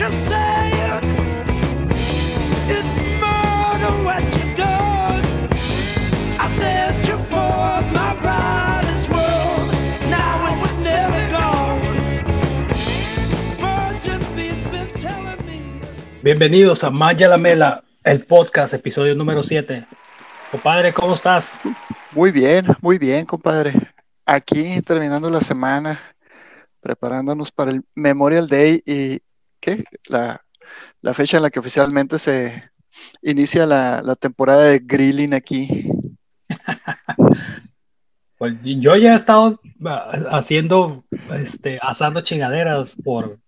you're saying. It's murder what you done. I set you for my brightest world. Now it's never gone. Virgin bee's been telling me. Bienvenidos a Maya la Mela, el podcast, episodio número 7. Compadre, ¿cómo estás? Muy bien, muy bien, compadre. Aquí terminando la semana, preparándonos para el Memorial Day y ¿qué? La, la fecha en la que oficialmente se inicia la, la temporada de grilling aquí. Pues yo ya he estado ah, haciendo, este, asando chingaderas por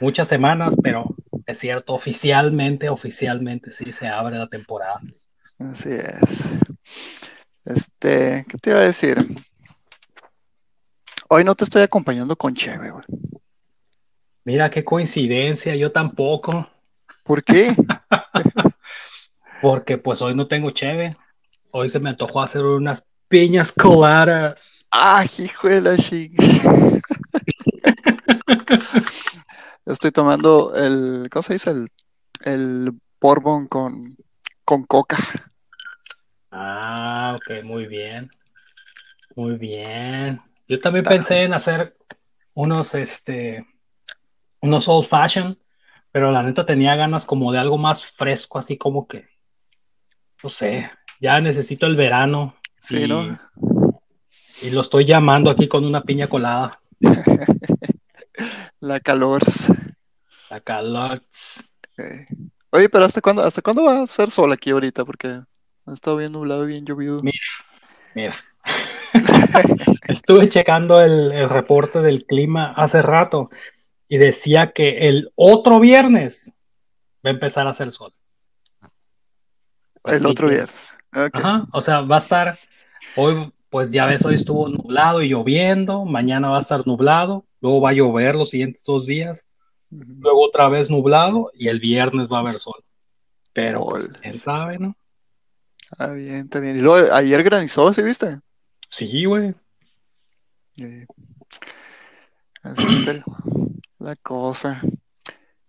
muchas semanas, pero es cierto, oficialmente, oficialmente sí se abre la temporada. Así es. Este, ¿qué te iba a decir? Hoy no te estoy acompañando con Cheve, güey. Mira qué coincidencia, yo tampoco, ¿Por qué? porque pues hoy no tengo cheve. Hoy se me antojó hacer unas piñas coladas. ¡Ah, hijo de la! Yo estoy tomando el, ¿cómo se dice? El, el bourbon con, con coca. Ah, ok, muy bien. Muy bien. Yo también pensé en hacer unos, este, unos old fashion, pero la neta tenía ganas como de algo más fresco, así como que, no sé, ya necesito el verano. Sí, y, ¿no? y lo estoy llamando aquí con una piña colada. La calor. La calor. Oye, pero ¿hasta cuándo, hasta cuándo va a ser sol aquí ahorita? Porque ha estado bien nublado, bien llovido. Mira. Mira. Estuve checando el, el reporte del clima hace rato y decía que el otro viernes va a empezar a hacer sol. El Así otro que- viernes. Ajá, o sea, va a estar hoy, pues ya ves, hoy estuvo nublado y lloviendo, mañana va a estar nublado, luego va a llover los siguientes dos días, luego otra vez nublado y el viernes va a haber sol. Pero pues, quién sabe, ¿no? Ah, bien, está bien. Y luego ayer granizó, ¿sí viste? Sí, güey. Eh, Así la cosa.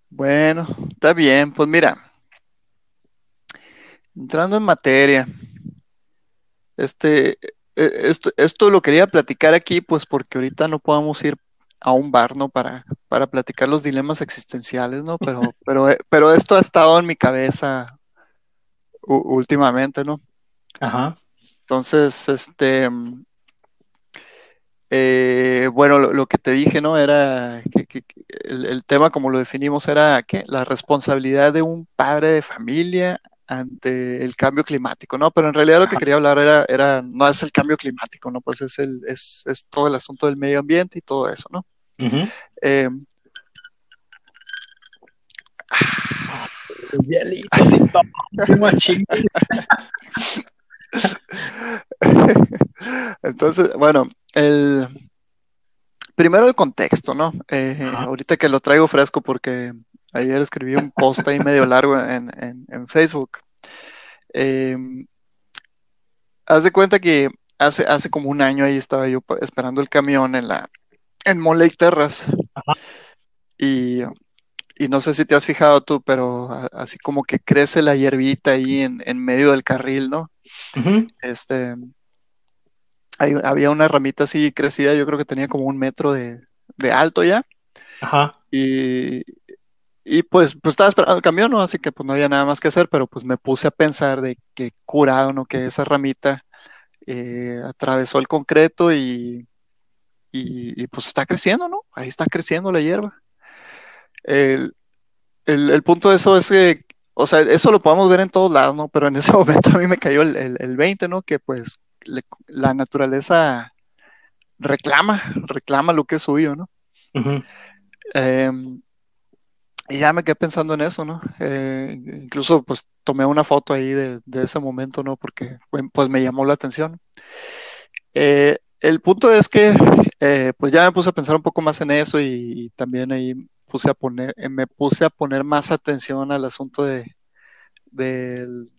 Bueno, está bien. Pues mira, entrando en materia, este, eh, esto, esto lo quería platicar aquí, pues porque ahorita no podemos ir a un bar, ¿no? Para, para platicar los dilemas existenciales, ¿no? Pero, pero, pero esto ha estado en mi cabeza últimamente, ¿no? Ajá. Entonces, este, eh, bueno, lo, lo que te dije, ¿no? Era que, que- que el, el tema, como lo definimos, era ¿qué? La responsabilidad de un padre de familia ante el cambio climático, ¿no? Pero en realidad lo que quería hablar era, era, no es el cambio climático, ¿no? Pues es el, es, es todo el asunto del medio ambiente y todo eso, ¿no? Ujú. Eh, Entonces, bueno, el primero el contexto, ¿no? Eh, ahorita que lo traigo fresco porque ayer escribí un post ahí medio largo en, en- en Facebook. Eh, haz de cuenta que hace, hace como un año ahí estaba yo esperando el camión en la en Terrace. Ajá. Y, y no sé si te has fijado tú, pero así como que crece la hierbita ahí en, en medio del carril, ¿no? Este, hay- había una ramita así crecida, yo creo que tenía como un metro de, de alto ya, Ajá. y, y pues, pues estaba esperando el camión, ¿no? Así que pues no había nada más que hacer, pero pues me puse a pensar de que curado, ¿no? Que esa ramita eh, atravesó el concreto y, y, y, pues está creciendo, ¿no? Ahí está creciendo la hierba. El, el- el punto de eso es que, o sea, eso lo podemos ver en todos lados, ¿no? Pero en ese momento a mí me cayó el, el, el 20, ¿no? Que pues le- la naturaleza reclama, reclama lo que es suyo, ¿no? Ujú. Em, y ya me quedé pensando en eso, ¿no? Eh, incluso pues tomé una foto ahí de, de ese momento, ¿no? Porque pues me llamó la atención. Eh, el punto es que eh, pues ya me puse a pensar un poco más en eso y, y también ahí puse a poner, eh, me puse a poner más atención al asunto de, del,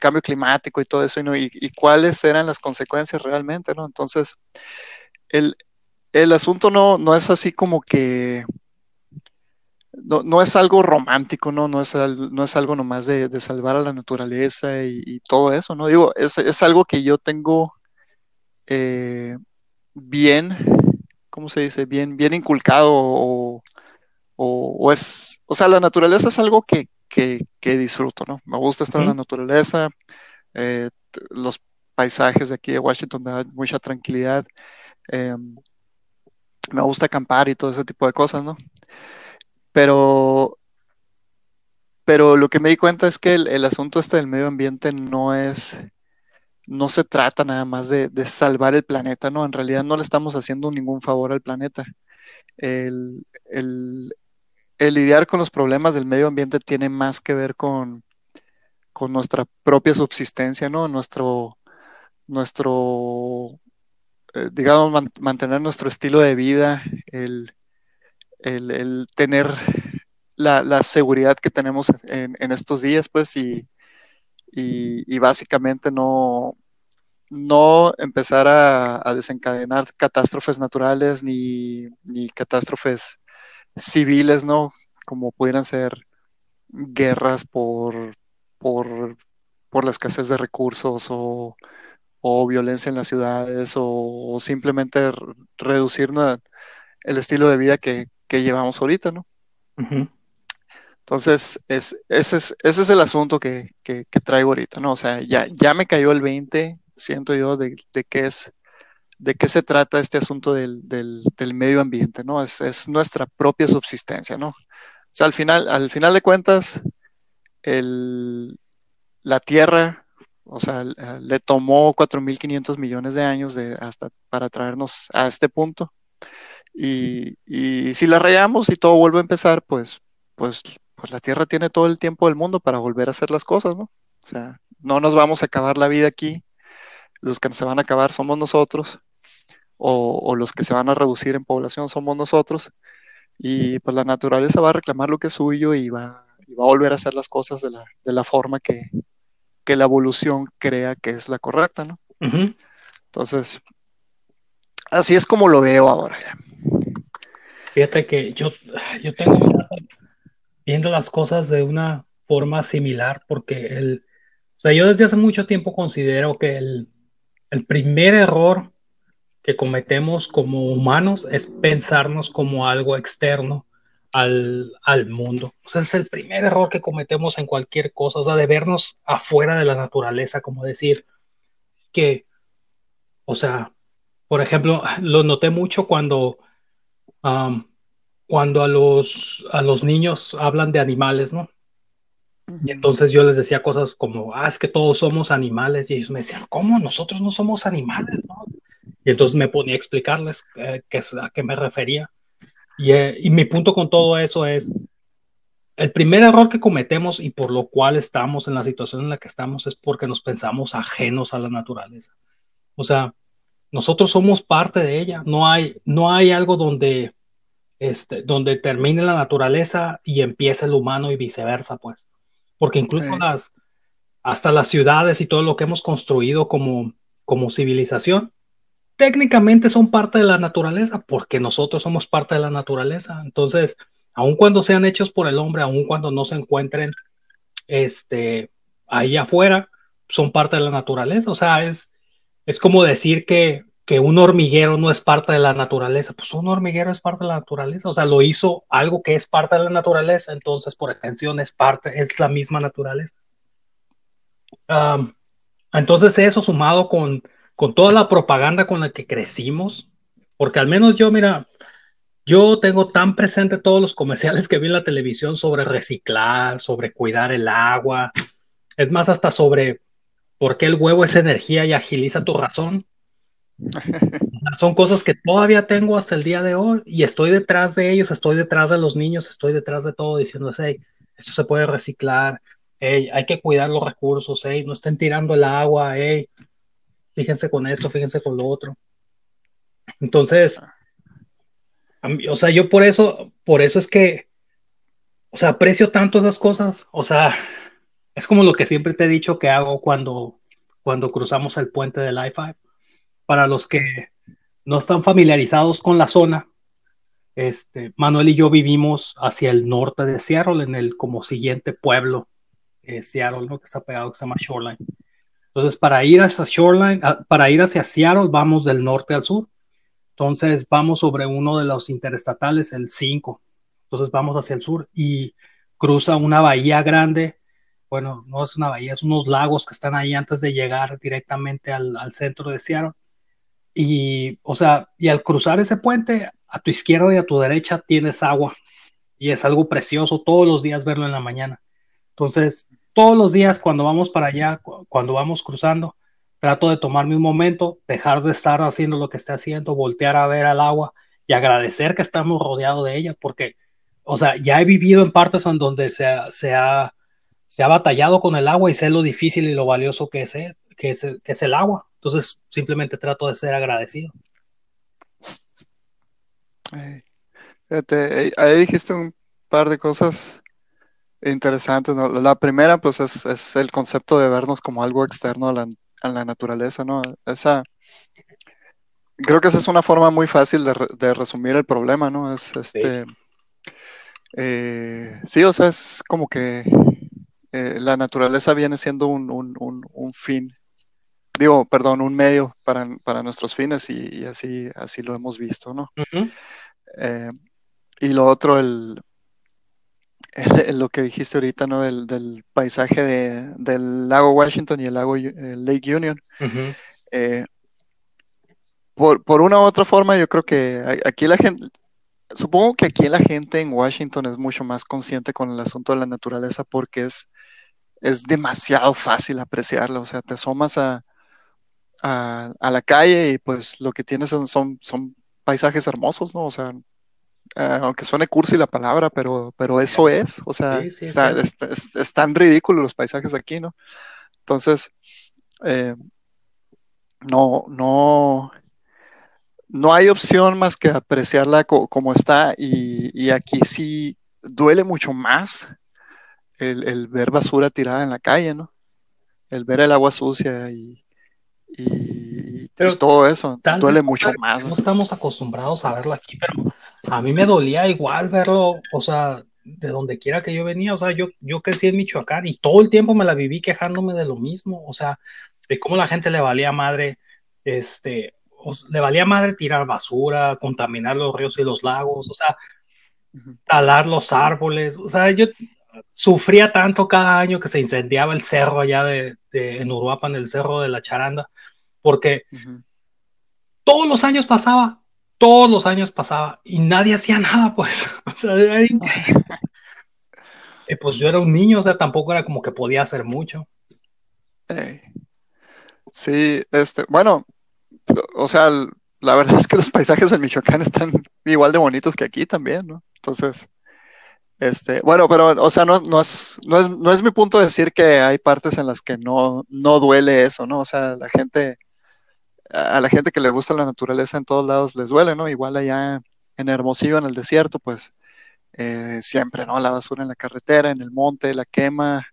cambio climático y todo eso, y, cuáles eran las consecuencias realmente, ¿no? Entonces, el, asunto no, es así como que no, es algo romántico, ¿no? No es, no es algo nomás de, salvar a la naturaleza y, todo eso, ¿no? Digo, es, es algo que yo tengo eh, bien, ¿cómo se dice? Bien, bien inculcado o, o, o, es, o sea, la naturaleza es algo que, que, que disfruto, ¿no? Me gusta estar en la naturaleza, eh, los paisajes de aquí de Washington me dan mucha tranquilidad. Eh, me gusta acampar y todo ese tipo de cosas, ¿no? Pero, pero lo que me di cuenta es que el, el, asunto este del medio ambiente no es, no se trata nada más de, de, salvar el planeta, ¿no? En realidad no le estamos haciendo ningún favor al planeta. El, el, el lidiar con los problemas del medio ambiente tiene más que ver con, con nuestra propia subsistencia, ¿no? Nuestro, nuestro eh, digamos, man, mantener nuestro estilo de vida, el, el, tener la, seguridad que tenemos en, estos días, pues, y, y, y, básicamente no, no empezar a, a desencadenar catástrofes naturales ni, ni, catástrofes civiles, ¿no? Como pudieran ser guerras por, por, por la escasez de recursos o, o violencia en las ciudades o, o simplemente reducir ¿no? el estilo de vida que, que llevamos ahorita, ¿no? Uh -huh. Entonces, es, ese, es, ese es el asunto que, que, que, traigo ahorita, ¿no? O sea, ya, ya me cayó el 20, siento yo, de, de qué es, de qué se trata este asunto del, del, medio ambiente, ¿no? Es, es, nuestra propia subsistencia, ¿no? O sea, al final, al final de cuentas, el, la tierra o sea, le tomó 4.500 millones de años hasta para traernos a este punto. Y, y, si la rayamos y todo vuelve a empezar, pues, pues, pues la Tierra tiene todo el tiempo del mundo para volver a hacer las cosas, ¿no? O sea, no nos vamos a acabar la vida aquí. Los que se van a acabar somos nosotros. O, o los que se van a reducir en población somos nosotros. Y pues la naturaleza va a reclamar lo que es suyo y va, y va a volver a hacer las cosas de la, de la forma que, que la evolución crea que es la correcta, ¿no? Uh -huh. Entonces, así es como lo veo ahora. Fíjate que yo, yo tengo viendo las cosas de una forma similar, porque el, o sea, yo desde hace mucho tiempo considero que el, el primer error que cometemos como humanos es pensarnos como algo externo al, al, mundo. O sea, es el primer error que cometemos en cualquier cosa, o sea, de vernos afuera de la naturaleza, como decir que, o sea, por ejemplo, lo noté mucho cuando, um, cuando a los, a los niños hablan de animales, ¿no? Y entonces yo les decía cosas como, ah, es que todos somos animales, y ellos me decían, ¿cómo? Nosotros no somos animales, ¿no? Y entonces me ponía a explicarles eh, que, a qué me refería. Y, eh, y, mi punto con todo eso es, el primer error que cometemos y por lo cual estamos en la situación en la que estamos es porque nos pensamos ajenos a la naturaleza. O sea, nosotros somos parte de ella. No hay, no hay algo donde, este, donde termine la naturaleza y empiece el humano y viceversa, pues. Porque incluso sí. las, hasta las ciudades y todo lo que hemos construido como, como civilización, técnicamente son parte de la naturaleza porque nosotros somos parte de la naturaleza. Entonces, aun cuando sean hechos por el hombre, aun cuando no se encuentren este, ahí afuera, son parte de la naturaleza. O sea, es, es como decir que, que un hormiguero no es parte de la naturaleza. Pues un hormiguero es parte de la naturaleza. O sea, lo hizo algo que es parte de la naturaleza, entonces por extensión es parte, es la misma naturaleza. Entonces eso sumado con con toda la propaganda con la que crecimos, porque al menos yo, mira, yo tengo tan presente todos los comerciales que vi en la televisión sobre reciclar, sobre cuidar el agua, es más, hasta sobre por qué el huevo es energía y agiliza tu razón. Son cosas que todavía tengo hasta el día de hoy y estoy detrás de ellos, estoy detrás de los niños, estoy detrás de todo diciendo, hey, esto se puede reciclar, hey, hay que cuidar los recursos, hey, no estén tirando el agua, hey, fíjense con esto, fíjense con lo otro. Entonces, o sea, yo por eso, por eso es que, o sea, aprecio tanto esas cosas, o sea, es como lo que siempre te he dicho que hago cuando, cuando cruzamos el puente del I-5. Para los que no están familiarizados con la zona, este, Manuel y yo vivimos hacia el norte de Seattle, en el como siguiente pueblo, eh, Seattle, ¿no? que está pegado, que se llama Shoreline. Entonces, para ir hacia Shoreline, ah, para ir hacia Seattle, vamos del norte al sur. Entonces, vamos sobre uno de los interestatales, el 5. Entonces, vamos hacia el sur y cruza una bahía grande. Bueno, no es una bahía, es unos lagos que están ahí antes de llegar directamente al, al centro de Seattle. Y, o sea, y al cruzar ese puente, a tu izquierda y a tu derecha tienes agua. Y es algo precioso todos los días verlo en la mañana. Entonces, todos los días cuando vamos para allá, cuando vamos cruzando, trato de tomarme un momento, dejar de estar haciendo lo que esté haciendo, voltear a ver al agua y agradecer que estamos rodeados de ella, porque, o sea, ya he vivido en partes en donde se ha, se ha, se ha batallado con el agua y sé lo difícil y lo valioso que es, que es, el agua. Entonces, simplemente trato de ser agradecido. Ahí dijiste un par de cosas interesantes. ¿no? La primera, pues, es, es, el concepto de vernos como algo externo a la, a la, naturaleza, ¿no? Esa, creo que esa es una forma muy fácil de, de resumir el problema, ¿no? Es este. Sí. Eh, sí, o sea, es como que eh, la naturaleza viene siendo un, un, un, un, fin, digo, perdón, un medio para, para nuestros fines y, y, así, así lo hemos visto, ¿no? Uh -huh. eh, y lo otro, el, lo que dijiste ahorita, ¿no? Del, del paisaje de, del lago Washington y el lago el Lake Union. Uh -huh. eh, por, por, una u otra forma, yo creo que aquí la gente, supongo que aquí la gente en Washington es mucho más consciente con el asunto de la naturaleza porque es, es demasiado fácil apreciarla. O sea, te asomas a, a, a la calle y pues lo que tienes son, son, son paisajes hermosos, ¿no? O sea, Uh, aunque suene cursi la palabra, pero, pero eso es, o sea, sí, sí, está, sí. Es, es, es, tan ridículo los paisajes aquí, ¿no? Entonces, eh, no, no, no hay opción más que apreciarla co como está y, y, aquí sí duele mucho más el, el, ver basura tirada en la calle, ¿no? El ver el agua sucia y, y, pero y todo eso duele mucho más. No estamos acostumbrados a verlo aquí, pero a mí me dolía igual verlo, o sea, de donde quiera que yo venía, o sea, yo, yo crecí en Michoacán y todo el tiempo me la viví quejándome de lo mismo, o sea, de cómo la gente le valía madre, este, le valía madre tirar basura, contaminar los ríos y los lagos, o sea, talar los árboles, o sea, yo sufría tanto cada año que se incendiaba el cerro allá de, de en Uruapan, el cerro de la Charanda, porque uh -huh. todos los años pasaba, todos los años pasaba y nadie hacía nada, pues, o sea, era increíble. eh, pues yo era un niño, o sea, tampoco era como que podía hacer mucho. Hey. Sí, este, bueno, o sea, la verdad es que los paisajes en Michoacán están igual de bonitos que aquí también, ¿no? Entonces, este, bueno, pero, o sea, no, no, es, no, es, no es mi punto decir que hay partes en las que no, no duele eso, ¿no? O sea, la gente, a la gente que le gusta la naturaleza en todos lados les duele, ¿no? Igual allá en Hermosillo, en el desierto, pues eh, siempre, ¿no? La basura en la carretera, en el monte, la quema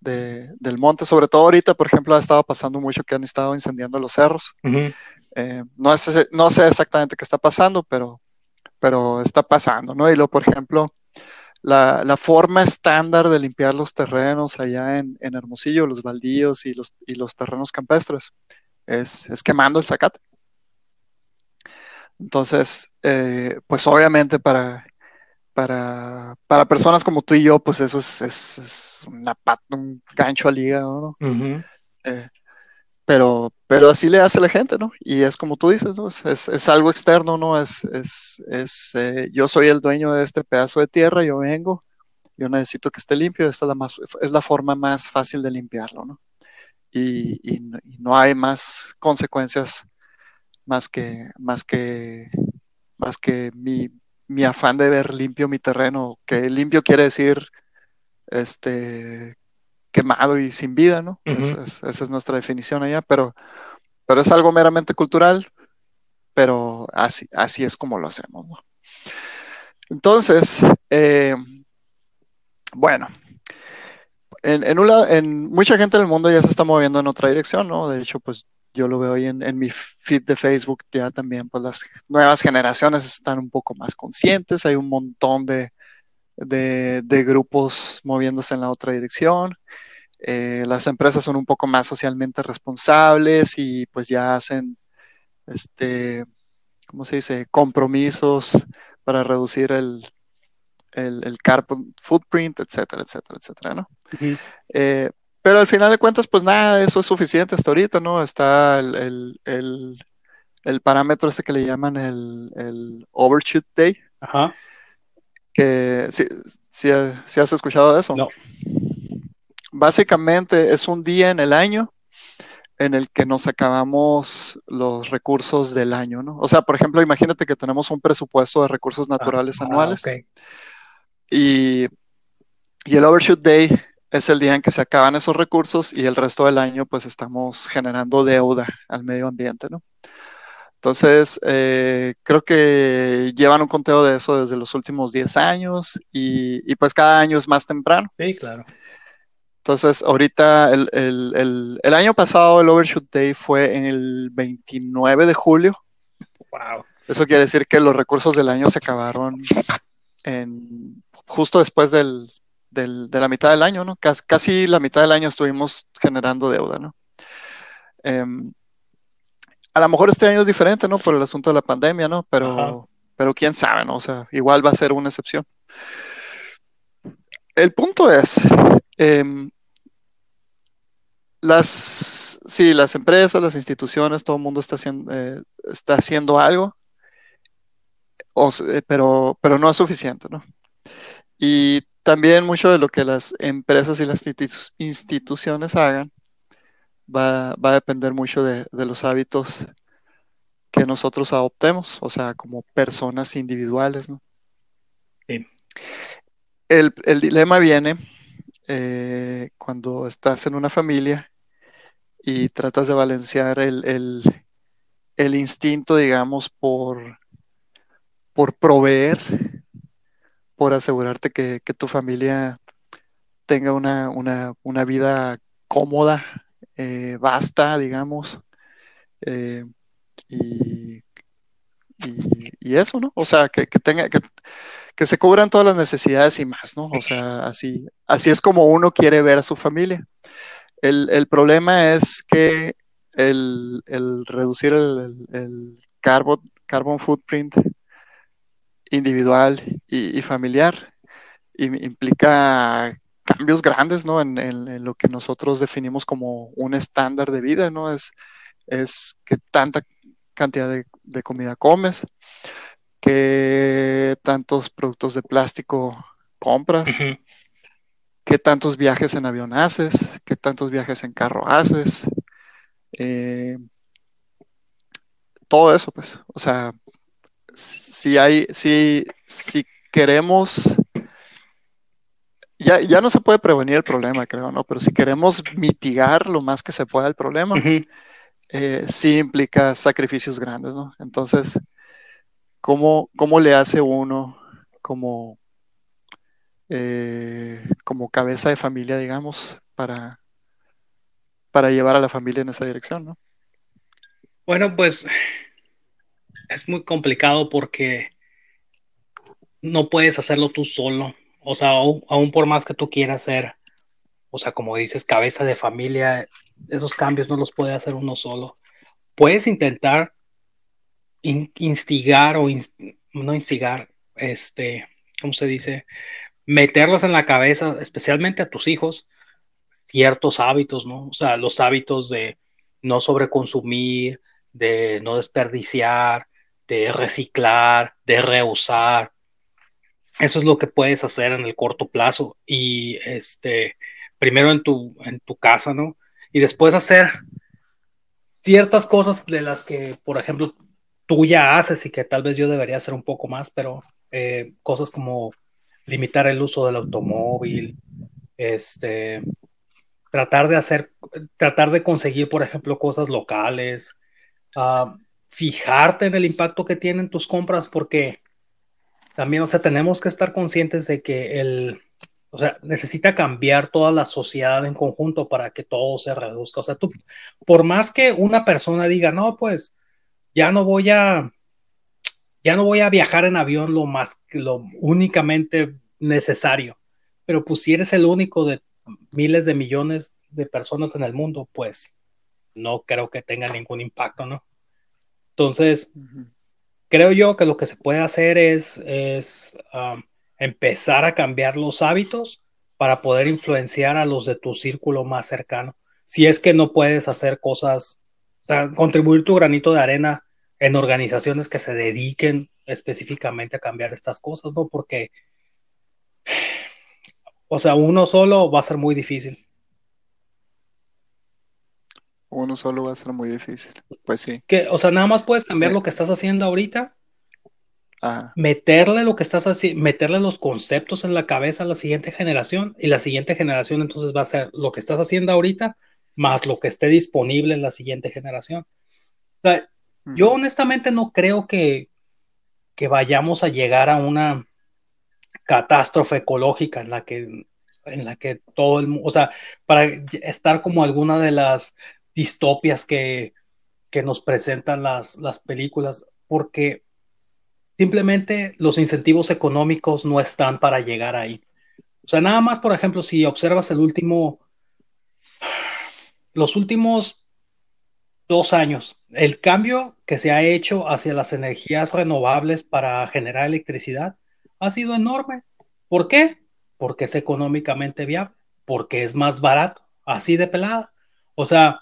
de, del monte, sobre todo ahorita, por ejemplo, ha estado pasando mucho que han estado incendiando los cerros. Uh -huh. eh, no, es, no sé exactamente qué está pasando, pero, pero está pasando, ¿no? Y luego, por ejemplo, la, la, forma estándar de limpiar los terrenos allá en, en Hermosillo, los baldíos y los, y los terrenos campestres, es, es, quemando el zacate. Entonces, eh, pues obviamente para, para, para, personas como tú y yo, pues eso es, es, es una pata, un gancho al hígado, ¿no? Uh -huh. eh, pero, pero así le hace la gente, ¿no? Y es como tú dices, ¿no? Es, es algo externo, ¿no? Es, es, es eh, yo soy el dueño de este pedazo de tierra, yo vengo, yo necesito que esté limpio, esta es la, más, es la forma más fácil de limpiarlo, ¿no? Y, y, y, no hay más consecuencias más que, más que, más que mi, mi afán de ver limpio mi terreno, que limpio quiere decir este quemado y sin vida, ¿no? Uh -huh. es, es, esa es nuestra definición allá, pero, pero es algo meramente cultural, pero así, así es como lo hacemos, ¿no? Entonces, eh, bueno, en, en, una, en, mucha gente del mundo ya se está moviendo en otra dirección, ¿no? De hecho, pues yo lo veo ahí en, mi feed de Facebook, ya también pues las nuevas generaciones están un poco más conscientes, hay un montón de grupos moviéndose en la otra dirección. Eh, las empresas son un poco más socialmente responsables y pues ya hacen, este, ¿cómo se dice?, compromisos para reducir el, el, el carbon footprint, etcétera, etcétera, etcétera, ¿no? Uh -huh. eh, pero al final de cuentas, pues nada, eso es suficiente hasta ahorita, ¿no? Está el, el, el, parámetro este que le llaman el, el overshoot day. Ajá. Que si, si, si, has escuchado de eso. No. Básicamente es un día en el año en el que nos acabamos los recursos del año, ¿no? O sea, por ejemplo, imagínate que tenemos un presupuesto de recursos naturales ah, anuales. Ah, okay. Y, y el overshoot day es el día en que se acaban esos recursos y el resto del año pues estamos generando deuda al medio ambiente, ¿no? Entonces, eh, creo que llevan un conteo de eso desde los últimos 10 años y, y, pues cada año es más temprano. Sí, claro. Entonces, ahorita, el, el, el, el año pasado el Overshoot Day fue en el 29 de julio. Wow. Eso quiere decir que los recursos del año se acabaron en, justo después del, del, de la mitad del año, ¿no? Casi, casi, la mitad del año estuvimos generando deuda, ¿no? Eh, a lo mejor este año es diferente, ¿no? Por el asunto de la pandemia, ¿no? Pero, pero quién sabe, ¿no? O sea, igual va a ser una excepción. El punto es, eh, las, sí, las empresas, las instituciones, todo el mundo está haciendo, eh, está haciendo algo, o, pero, pero no es suficiente, ¿no? Y también mucho de lo que las empresas y las instituciones hagan va, va a depender mucho de, de, los hábitos que nosotros adoptemos, o sea, como personas individuales, ¿no? Sí. El, el dilema viene eh, cuando estás en una familia y tratas de balancear el, el, el instinto, digamos, por, por proveer por asegurarte que, que tu familia tenga una, una, una vida cómoda, eh, basta, digamos, eh, y, y, y, eso, ¿no? O sea, que, que tenga, que, que, se cubran todas las necesidades y más, ¿no? O sea, así, así es como uno quiere ver a su familia. El, el problema es que el, el reducir el, el, carbon, carbon footprint individual y, y familiar y, implica cambios grandes, ¿no? En, en, en, lo que nosotros definimos como un estándar de vida, ¿no? Es, es que tanta cantidad de, de comida comes, que tantos productos de plástico compras, uh -huh. qué tantos viajes en avión haces, qué tantos viajes en carro haces, eh, todo eso, pues, o sea, si hay, si, si queremos, ya, ya no se puede prevenir el problema, creo, ¿no? Pero si queremos mitigar lo más que se pueda el problema, uh -huh. eh, sí implica sacrificios grandes, ¿no? Entonces, ¿cómo, cómo le hace uno como, eh, como cabeza de familia, digamos, para, para llevar a la familia en esa dirección, ¿no? Bueno, pues es muy complicado porque no puedes hacerlo tú solo. O sea, aún por más que tú quieras ser, o sea, como dices, cabeza de familia, esos cambios no los puede hacer uno solo. Puedes intentar in instigar o no instigar, este, ¿cómo se dice? Meterlos en la cabeza, especialmente a tus hijos, ciertos hábitos, ¿no? O sea, los hábitos de no sobreconsumir, de no desperdiciar, de reciclar, de reusar. Eso es lo que puedes hacer en el corto plazo y este primero en tu en tu casa, ¿no? Y después hacer ciertas cosas de las que, por ejemplo, tú ya haces y que tal vez yo debería hacer un poco más, pero eh, cosas como limitar el uso del automóvil, este, tratar de hacer, tratar de conseguir, por ejemplo, cosas locales, uh, fijarte en el impacto que tienen tus compras, porque también, o sea, tenemos que estar conscientes de que el, o sea, necesita cambiar toda la sociedad en conjunto para que todo se reduzca. O sea, tú, por más que una persona diga, no, pues ya no voy a, ya no voy a viajar en avión lo más, lo únicamente necesario, pero pues si eres el único de miles de millones de personas en el mundo, pues no creo que tenga ningún impacto, ¿no? Entonces, creo yo que lo que se puede hacer es, es um, empezar a cambiar los hábitos para poder influenciar a los de tu círculo más cercano. Si es que no puedes hacer cosas, o sea, contribuir tu granito de arena en organizaciones que se dediquen específicamente a cambiar estas cosas, ¿no? Porque, o sea, uno solo va a ser muy difícil. Uno solo va a ser muy difícil. Pues sí. Que, o sea, nada más puedes cambiar lo que estás haciendo ahorita meterle lo que estás haciendo, meterle los conceptos en la cabeza a la siguiente generación y la siguiente generación entonces va a ser lo que estás haciendo ahorita más lo que esté disponible en la siguiente generación. Yo honestamente no creo que, que vayamos a llegar a una catástrofe ecológica en la que en la que todo el mundo, o sea, para estar como alguna de las distopias que, que nos presentan las, las películas, porque Simplemente los incentivos económicos no están para llegar ahí. O sea, nada más, por ejemplo, si observas el último, los últimos dos años, el cambio que se ha hecho hacia las energías renovables para generar electricidad ha sido enorme. ¿Por qué? Porque es económicamente viable, porque es más barato, así de pelada. O sea,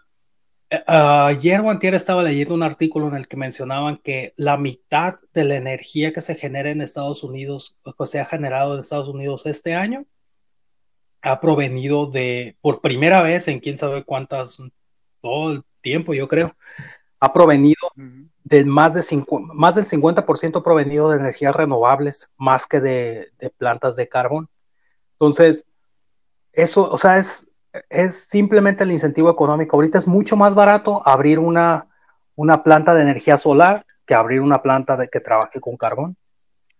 ayer o antier estaba leyendo un artículo en el que mencionaban que la mitad de la energía que se genera en Estados Unidos, que se ha generado en Estados Unidos este año, ha provenido de, por primera vez en quién sabe cuántas, todo el tiempo, yo creo, ha provenido de más, de cinco, más del 50% provenido de energías renovables, más que de, de plantas de carbón. Entonces, eso, o sea, es, es simplemente el incentivo económico. Ahorita es mucho más barato abrir una, una planta de energía solar que abrir una planta de, que trabaje con carbón.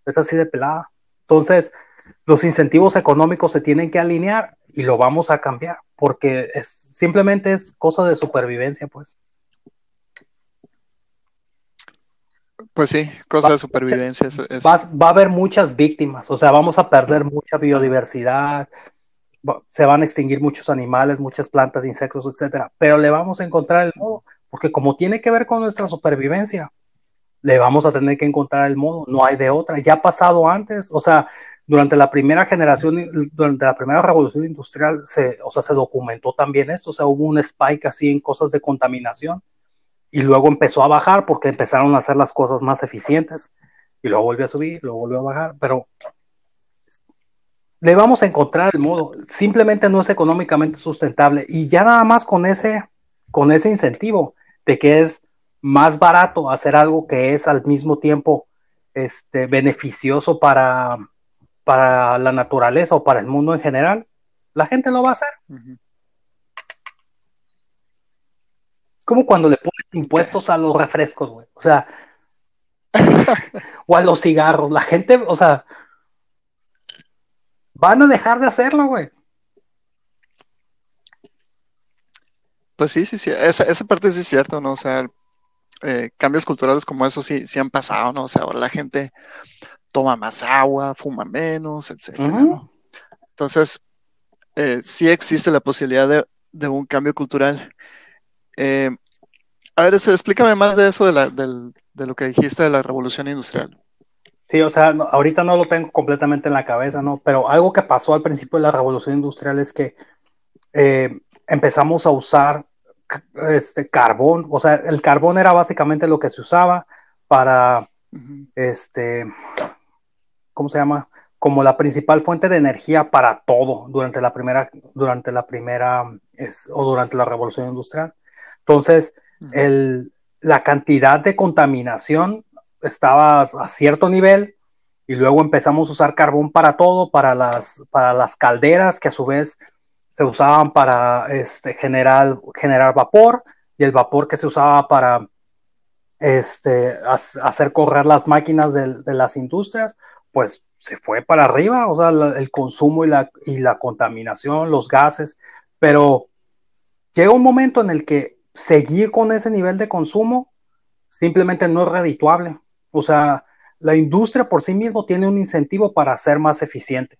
Es así de pelada. Entonces, los incentivos económicos se tienen que alinear y lo vamos a cambiar porque es, simplemente es cosa de supervivencia, pues. Pues sí, cosa de supervivencia. Va, va, a haber muchas víctimas, o sea, vamos a perder mucha biodiversidad, se van a extinguir muchos animales, muchas plantas, insectos, etcétera, pero le vamos a encontrar el modo, porque como tiene que ver con nuestra supervivencia, le vamos a tener que encontrar el modo, no hay de otra, ya ha pasado antes, o sea, durante la primera generación, durante la primera revolución industrial, se, o sea, se documentó también esto, o sea, hubo un spike así en cosas de contaminación y luego empezó a bajar porque empezaron a hacer las cosas más eficientes y luego volvió a subir, luego volvió a bajar, pero le vamos a encontrar el modo. Simplemente no es económicamente sustentable. Y ya nada más con ese, con ese incentivo de que es más barato hacer algo que es al mismo tiempo este, beneficioso para, para la naturaleza o para el mundo en general, la gente lo va a hacer. Es como cuando le ponen impuestos a los refrescos, güey. O sea, o a los cigarros. La gente, o sea, van a dejar de hacerlo, güey. Pues sí, sí, sí, esa, parte sí es cierto, ¿no? O sea, eh, cambios culturales como eso sí, sí han pasado, ¿no? O sea, ahora la gente toma más agua, fuma menos, etcétera, ¿no? Entonces, eh, sí existe la posibilidad de, un cambio cultural. Eh, a ver, explícame más de eso de, de lo que dijiste de la revolución industrial. Sí, o sea, ahorita no lo tengo completamente en la cabeza, ¿no? Pero algo que pasó al principio de la revolución industrial es que eh, empezamos a usar este carbón, o sea, el carbón era básicamente lo que se usaba para, este, ¿cómo se llama? Como la principal fuente de energía para todo durante la primera, durante la primera, o durante la revolución industrial. Entonces, el, la cantidad de contaminación estaba a cierto nivel y luego empezamos a usar carbón para todo, para las, para las calderas que a su vez se usaban para este, generar, generar vapor y el vapor que se usaba para este, hacer correr las máquinas de, las industrias, pues se fue para arriba, o sea, el consumo y la, y la contaminación, los gases, pero llega un momento en el que seguir con ese nivel de consumo simplemente no es redituable. O sea, la industria por sí mismo tiene un incentivo para ser más eficiente.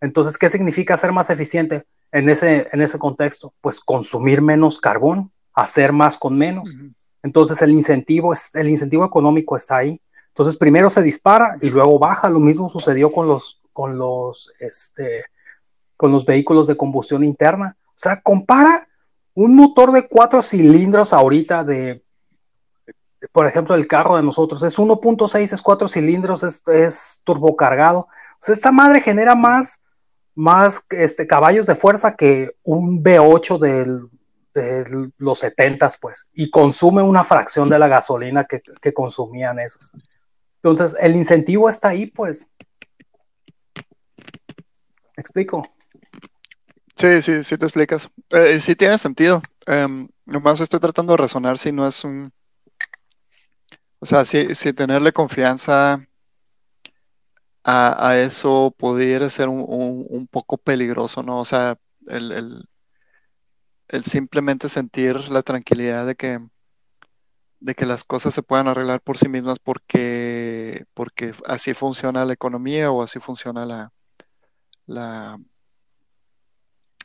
Entonces, ¿qué significa ser más eficiente en ese, en ese contexto? Pues consumir menos carbón, hacer más con menos. Entonces el incentivo, es, el incentivo económico está ahí. Entonces primero se dispara y luego baja. Lo mismo sucedió con los, con los, este, con los vehículos de combustión interna. O sea, compara un motor de cuatro cilindros ahorita de, por ejemplo, el carro de nosotros es 1.6, es cuatro cilindros, es, turbocargado. Esta madre genera más, más este, caballos de fuerza que un V8 del, de los 70 pues, y consume una fracción de la gasolina que, que consumían esos. Entonces, el incentivo está ahí, pues. ¿Me explico? Sí, sí, sí te explicas. Eh, sí tiene sentido. Em, nomás estoy tratando de razonar si no es un... O sea, si, si tenerle confianza a, eso pudiera ser un, un- poco peligroso, ¿no? O sea, el, el- simplemente sentir la tranquilidad de que, de que las cosas se puedan arreglar por sí mismas porque, porque así funciona la economía o así funciona la, la,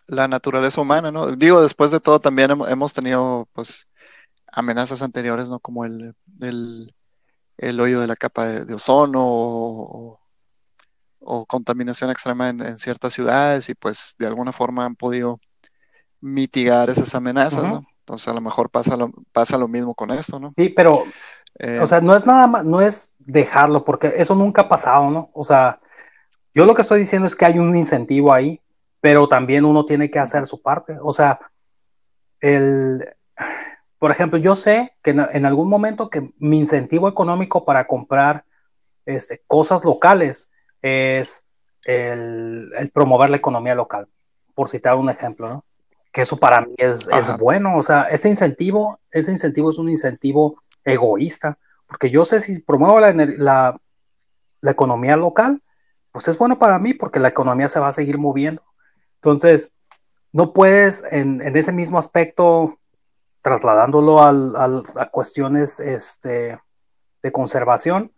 la naturaleza humana, ¿no? Digo, después de todo también hem- hemos tenido, pues, amenazas anteriores, ¿no? Como el, el, el hoyo de la capa de, de ozono o, o contaminación extrema en, en ciertas ciudades y pues de alguna forma han podido mitigar esas amenazas. ¿no? Entonces a lo mejor pasa lo, pasa lo mismo con esto, ¿no? Sí, pero, Eh, o sea, no es nada más, no es dejarlo, porque eso nunca ha pasado, ¿no? O sea, yo lo que estoy diciendo es que hay un incentivo ahí, pero también uno tiene que hacer su parte. O sea, el, por ejemplo, yo sé que en, en algún momento que mi incentivo económico para comprar este, cosas locales es el, el promover la economía local, por citar un ejemplo, ¿no? Que eso para mí es, bueno, o sea, ese incentivo, ese incentivo es un incentivo egoísta, porque yo sé si promuevo la, la economía local, pues es bueno para mí porque la economía se va a seguir moviendo. Entonces, no puedes en, en ese mismo aspecto, trasladándolo al, a cuestiones este, de conservación,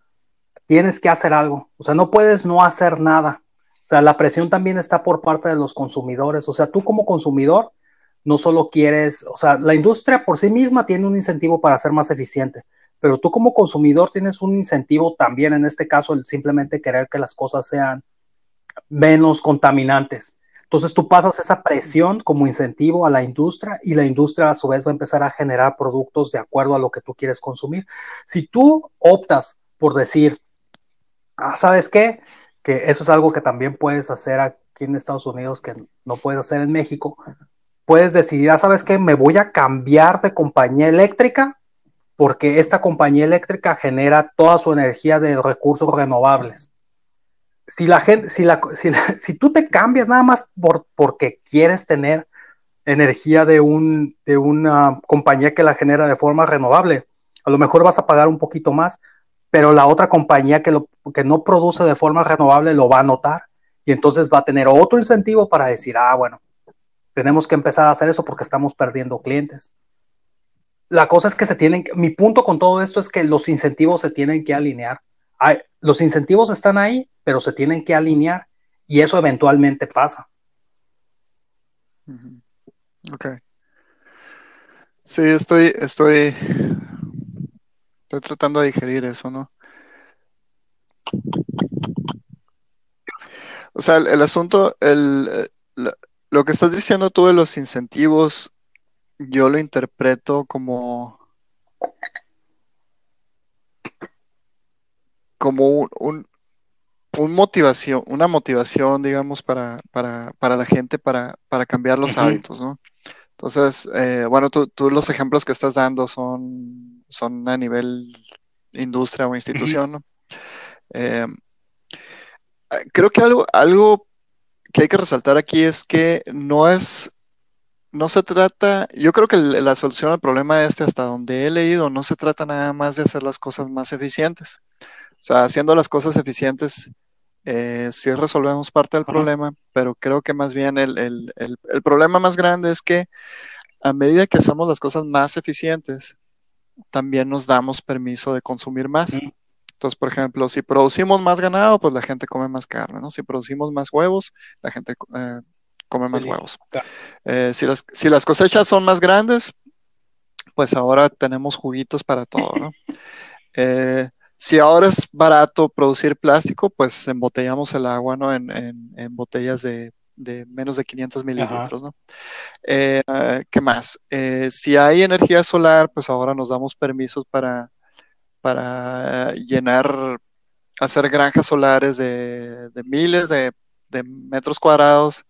tienes que hacer algo. O sea, no puedes no hacer nada. O sea, la presión también está por parte de los consumidores. O sea, tú como consumidor no solo quieres, o sea, la industria por sí misma tiene un incentivo para ser más eficiente, pero tú como consumidor tienes un incentivo también, en este caso, el simplemente querer que las cosas sean menos contaminantes. Entonces tú pasas esa presión como incentivo a la industria y la industria a su vez va a empezar a generar productos de acuerdo a lo que tú quieres consumir. Si tú optas por decir, ah, ¿sabes qué? Que eso es algo que también puedes hacer aquí en Estados Unidos que no puedes hacer en México. Puedes decidir, ah, ¿sabes qué? Me voy a cambiar de compañía eléctrica porque esta compañía eléctrica genera toda su energía de recursos renovables si la gente, si, la, si, la, si tú te cambias nada más por, porque quieres tener energía de, un, de una compañía que la genera de forma renovable, a lo mejor vas a pagar un poquito más, pero la otra compañía que, lo, que no produce de forma renovable lo va a notar y entonces va a tener otro incentivo para decir, ah, bueno, tenemos que empezar a hacer eso porque estamos perdiendo clientes. La cosa es que se tienen, mi punto con todo esto es que los incentivos se tienen que alinear. Los incentivos están ahí, pero se tienen que alinear y eso eventualmente pasa. Ok. Sí, estoy, estoy, estoy tratando de digerir eso, ¿no? O sea, el, asunto, el- lo que estás diciendo tú de los incentivos, yo lo interpreto como, como un, un- un motivación, una motivación, digamos, para, para, para la gente para, para cambiar los hábitos, ¿no? Entonces, eh, bueno, tú, tú los ejemplos que estás dando son, son a nivel industria o institución, ¿no? Eh, creo que algo, algo que hay que resaltar aquí es que no es, no se trata, yo creo que la solución al problema este, hasta donde he leído, no se trata nada más de hacer las cosas más eficientes. O sea, haciendo las cosas eficientes eh, sí resolvemos parte del Ajá. problema, pero creo que más bien el, el- el- el problema más grande es que a medida que hacemos las cosas más eficientes, también nos damos permiso de consumir más. Entonces, por ejemplo, si producimos más ganado, pues la gente come más carne, ¿no? Si producimos más huevos, la gente eh, come más Sí, huevos. Eh, si las, si las cosechas son más grandes, pues ahora tenemos juguitos para todo, ¿no? Eh, si ahora es barato producir plástico, pues embotellamos el agua, ¿no? En, en- en botellas de, de menos de 500 mililitros, ¿no? Eh, ¿qué más? Eh, si hay energía solar, pues ahora nos damos permisos para, para llenar, hacer granjas solares de, de miles de, de metros cuadrados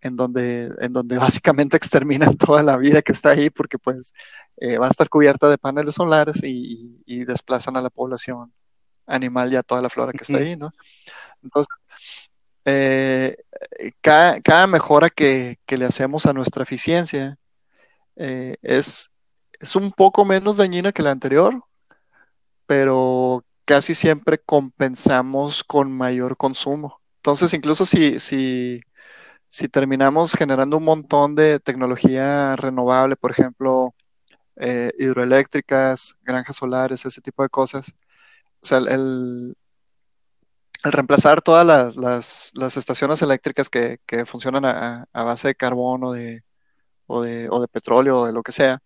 en donde, en donde básicamente exterminan toda la vida que está ahí porque pues eh, va a estar cubierta de paneles solares y, y desplazan a la población animal y a toda la flora que está ahí, ¿no? Entonces, eh, cada, cada mejora que, que le hacemos a nuestra eficiencia eh, es, es un poco menos dañina que la anterior, pero casi siempre compensamos con mayor consumo. Entonces, incluso si, si, si terminamos generando un montón de tecnología renovable, por ejemplo, eh, hidroeléctricas, granjas solares, ese tipo de cosas, o sea, el, reemplazar todas las, estaciones eléctricas que, funcionan a, base de carbón o de, petróleo o de lo que sea,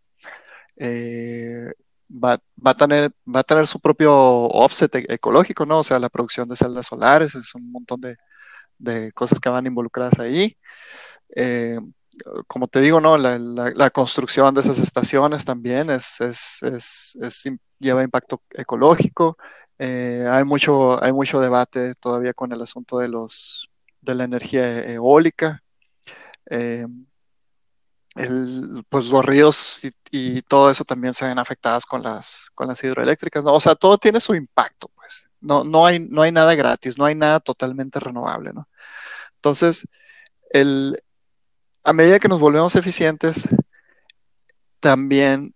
eh, va, va a tener, va a tener su propio offset e- ecológico, ¿no? O sea, la producción de celdas solares, es un montón de, de cosas que van involucradas ahí. Eh, como te digo, ¿no? La, construcción de esas estaciones también es, es- lleva impacto ecológico. Eh, hay mucho, hay mucho debate todavía con el asunto de los, de la energía eólica. Eh, pues los ríos y, y todo eso también se ven afectadas con las, con las hidroeléctricas, ¿no? O sea, todo tiene su impacto, pues. No, no hay, no hay nada gratis, no hay nada totalmente renovable, ¿no? Entonces, el, a medida que nos volvemos eficientes, también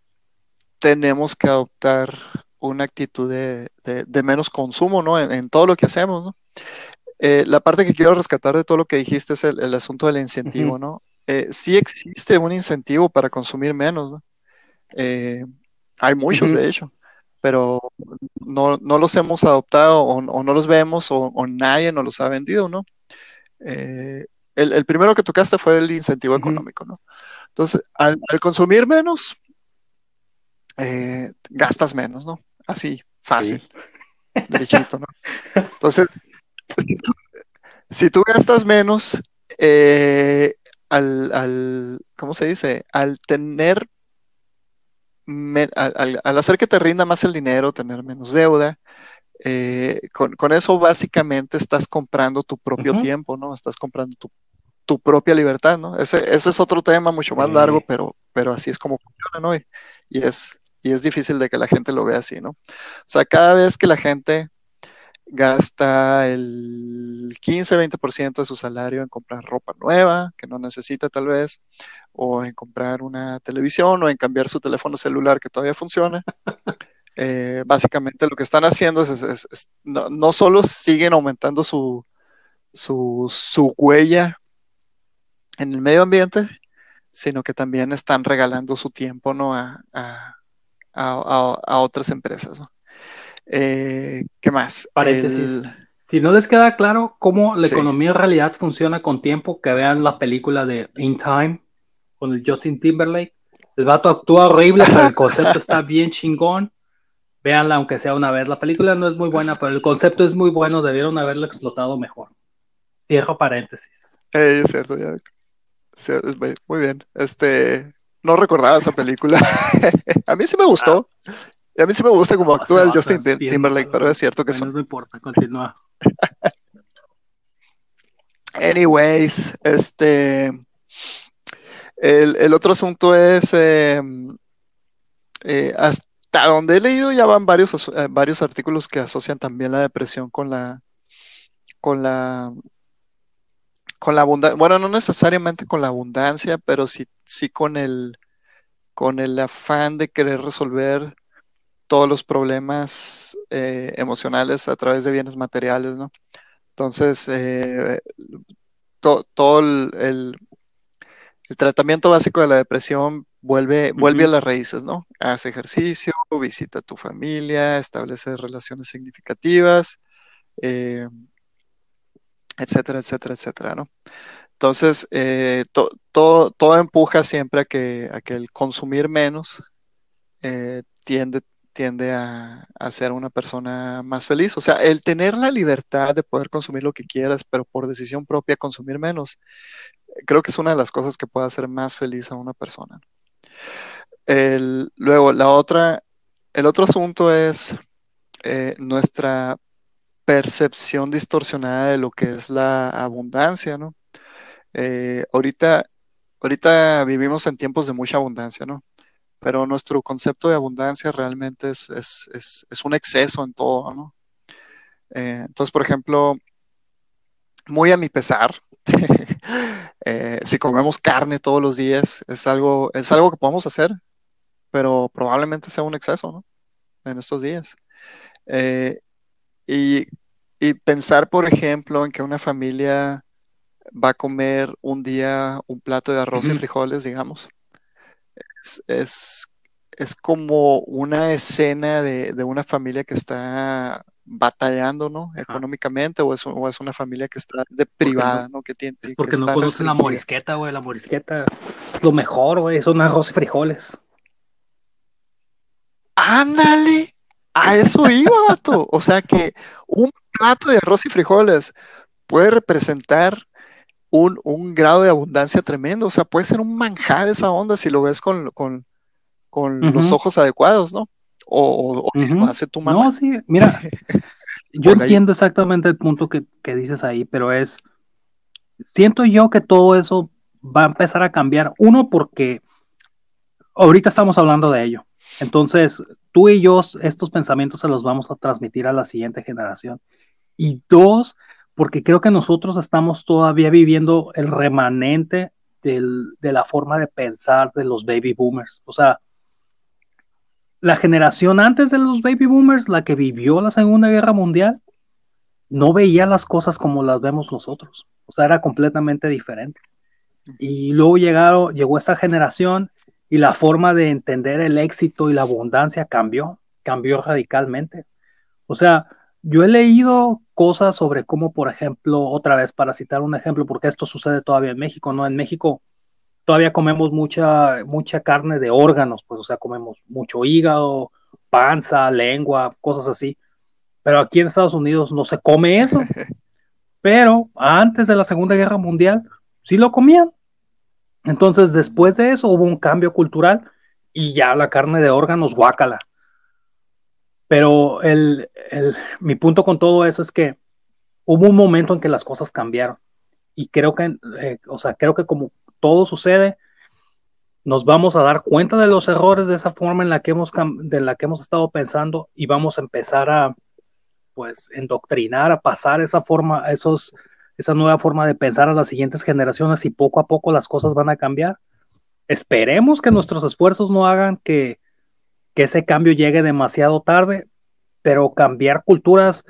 tenemos que adoptar una actitud de, de- de menos consumo, ¿no? En, en todo lo que hacemos, ¿no? Eh, la parte que quiero rescatar de todo lo que dijiste es el, el asunto del incentivo. ¿no? Eh, sí existe un incentivo para consumir menos, ¿no? Eh, hay muchos, de hecho, pero no, no los hemos adoptado o, o no los vemos o, o nadie nos los ha vendido, ¿no? Eh, el, el primero que tocaste fue el incentivo económico, ¿no? Entonces, al, al consumir menos, eh, gastas menos, ¿no? Así, fácil, derechito, ¿no? Entonces, si tú, si tú gastas menos, eh, al, al, ¿cómo se dice? Al tener, me- al, hacer que te rinda más el dinero, tener menos deuda, eh, con, con eso básicamente estás comprando tu propio tiempo, ¿no? Estás comprando tu, tu propia libertad, ¿no? Ese, ese es otro tema mucho más largo, pero, pero así es como funciona, ¿no? Y, y es, y es difícil de que la gente lo vea así, ¿no? O sea, cada vez que la gente gasta el 15-20% de su salario en comprar ropa nueva, que no necesita tal vez, o en comprar una televisión, o en cambiar su teléfono celular que todavía funciona. Eh, básicamente lo que están haciendo es, es- es- es- no, no solo siguen aumentando su, su, su huella en el medio ambiente, sino que también están regalando su tiempo ¿no? a, a- a- a- a otras empresas. ¿no? Eh, ¿Qué más? Paréntesis. El- Si no les queda claro cómo la Sí. economía en realidad funciona con tiempo, que vean la película de In Time con el Justin Timberlake. El vato actúa horrible, pero el concepto está bien chingón. Véanla, aunque sea una vez. La película no es muy buena, pero el concepto es muy bueno. Debieron haberlo explotado mejor. Cierro paréntesis. eh, es cierto, ya. Muy muy bien. Este, no recordaba esa película. a mí sí me gustó. Y a mí sí me gusta como actúa el Justin Timberlake, pero es cierto que son. no importa, continúa. Anyways, este. El, el otro asunto es. eh, eh, hasta donde he leído ya van varios, eh, varios artículos que asocian también la depresión con la. con la. con la abundancia. Bueno, no necesariamente con la abundancia, pero sí, sí con el. con el afán de querer resolver todos los problemas eh, emocionales a través de bienes materiales, ¿no? Entonces, eh, todo el, el, tratamiento básico de la depresión vuelve, vuelve a las raíces, ¿no? Haz ejercicio, visita a tu familia, establece relaciones significativas, eh, etcétera, etcétera, etcétera, ¿no? Entonces, eh, todo empuja siempre a que, a que el consumir menos eh, tiende, tiende a, a, ser una persona más feliz. O sea, el tener la libertad de poder consumir lo que quieras, pero por decisión propia consumir menos, creo que es una de las cosas que puede hacer más feliz a una persona. El, luego, la otra, el otro asunto es eh, nuestra percepción distorsionada de lo que es la abundancia, ¿no? Eh, ahorita, ahorita vivimos en tiempos de mucha abundancia, ¿no? Pero nuestro concepto de abundancia realmente es, un exceso en todo, ¿no? Eh, entonces, por ejemplo, muy a mi pesar, eh, si comemos carne todos los días, es algo, es algo que podemos hacer, pero probablemente sea un exceso, ¿no? En estos días. y, y pensar, por ejemplo, en que una familia va a comer un día un plato de arroz y frijoles, digamos. Es, es, como una escena de, una familia que está batallando, ¿no? Económicamente, o es, o es una familia que está deprivada, ¿no? Que tiene, porque no conocen la morisqueta, güey. La morisqueta es lo mejor, güey. Son arroz y frijoles. ¡Ándale! A eso iba, vato. O sea que un plato de arroz y frijoles puede representar un, grado de abundancia tremendo. O sea, puede ser un manjar esa onda si lo ves con, los ojos adecuados, ¿no? O, si lo hace tu mamá. No, sí, mira, yo entiendo exactamente el punto que, dices ahí, pero es, siento yo que todo eso va a empezar a cambiar. Uno, porque ahorita estamos hablando de ello. Entonces, tú y yo, estos pensamientos se los vamos a transmitir a la siguiente generación. Y dos, porque creo que nosotros estamos todavía viviendo el remanente de la forma de pensar de los baby boomers. O sea, la generación antes de los baby boomers, la que vivió la Segunda Guerra Mundial, no veía las cosas como las vemos nosotros. O sea, era completamente diferente. Y luego llegaron, llegó esta generación y la forma de entender el éxito y la abundancia cambió, cambió radicalmente. O sea, yo he leído cosas sobre cómo, por ejemplo, otra vez para citar un ejemplo, porque esto sucede todavía en México, ¿no? En México todavía comemos mucha, mucha carne de órganos, pues, o sea, comemos mucho hígado, panza, lengua, cosas así. Pero aquí en Estados Unidos no se come eso. Pero antes de la Segunda Guerra Mundial sí lo comían. Entonces, después de eso hubo un cambio cultural y ya la carne de órganos, guácala. Pero el, mi punto con todo eso es que hubo un momento en que las cosas cambiaron. Y creo que, eh, o sea, creo que como todo sucede, nos vamos a dar cuenta de los errores de esa forma en la que hemos, de la que hemos estado pensando y vamos a empezar a, pues, endoctrinar, a pasar esa forma, esos, esa nueva forma de pensar a las siguientes generaciones y poco a poco las cosas van a cambiar. Esperemos que nuestros esfuerzos no hagan que, que ese cambio llegue demasiado tarde, pero cambiar culturas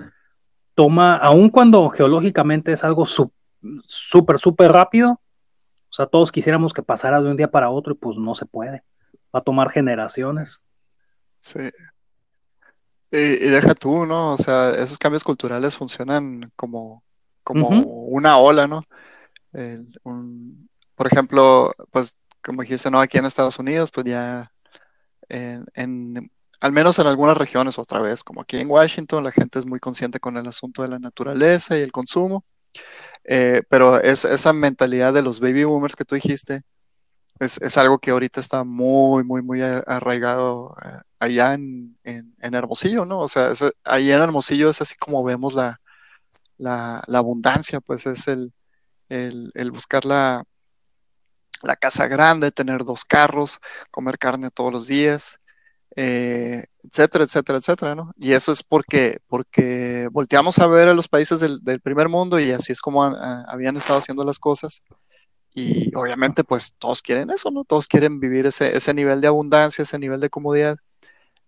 toma, aun cuando geológicamente es algo súper, súper rápido, o sea, todos quisiéramos que pasara de un día para otro y pues no se puede. Va a tomar generaciones. Sí. Y, deja tú, ¿no? O sea, esos cambios culturales funcionan como, como una ola, ¿no? por ejemplo, pues como dijiste, ¿no? Aquí en Estados Unidos, pues ya en, al menos en algunas regiones otra vez, como aquí en Washington, la gente es muy consciente con el asunto de la naturaleza y el consumo, eh, pero es, esa mentalidad de los baby boomers que tú dijiste es, algo que ahorita está muy, muy, muy arraigado eh, allá en, Hermosillo, ¿no? O sea, allá en Hermosillo es así como vemos la, la, abundancia, pues es el, el buscar la, la casa grande, tener dos carros, comer carne todos los días, eh, etcétera, etcétera, etcétera, ¿no? Y eso es porque, porque volteamos a ver a los países del, primer mundo y así es como habían estado haciendo las cosas. Y obviamente, pues todos quieren eso, ¿no? Todos quieren vivir ese, ese nivel de abundancia, ese nivel de comodidad.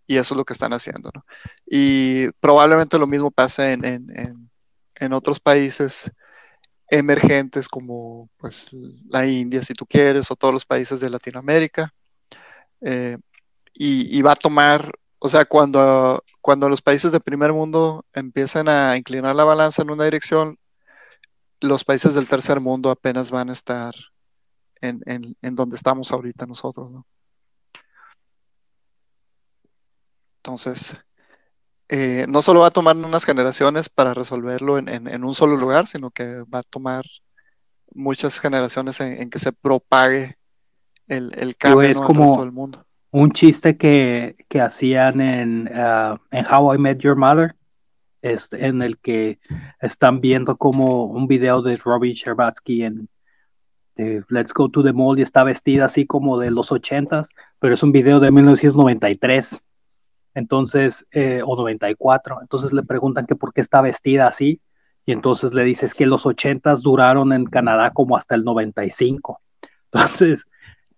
Y eso es lo que están haciendo, ¿no? Y probablemente lo mismo pasa en, en, en otros países emergentes como pues la India, si tú quieres, o todos los países de Latinoamérica. Eh, y, va a tomar, o sea, cuando, cuando los países de primer mundo empiezan a inclinar la balanza en una dirección, los países del tercer mundo apenas van a estar en, donde estamos ahorita nosotros, ¿no? Entonces, eh, no solo va a tomar unas generaciones para resolverlo en, un solo lugar, sino que va a tomar muchas generaciones en, que se propague el, el cambio es como resto del mundo. Un chiste que, hacían en, uh, en How I Met Your Mother, es en el que están viendo como un video de Robin Sherbatsky en Let's Go to the Mall y está vestida así como de los ochentas, pero es un video de 1993 entonces, eh, o 94, entonces le preguntan que por qué está vestida así, y entonces le dices que los 80 duraron en Canadá como hasta el 95. Entonces,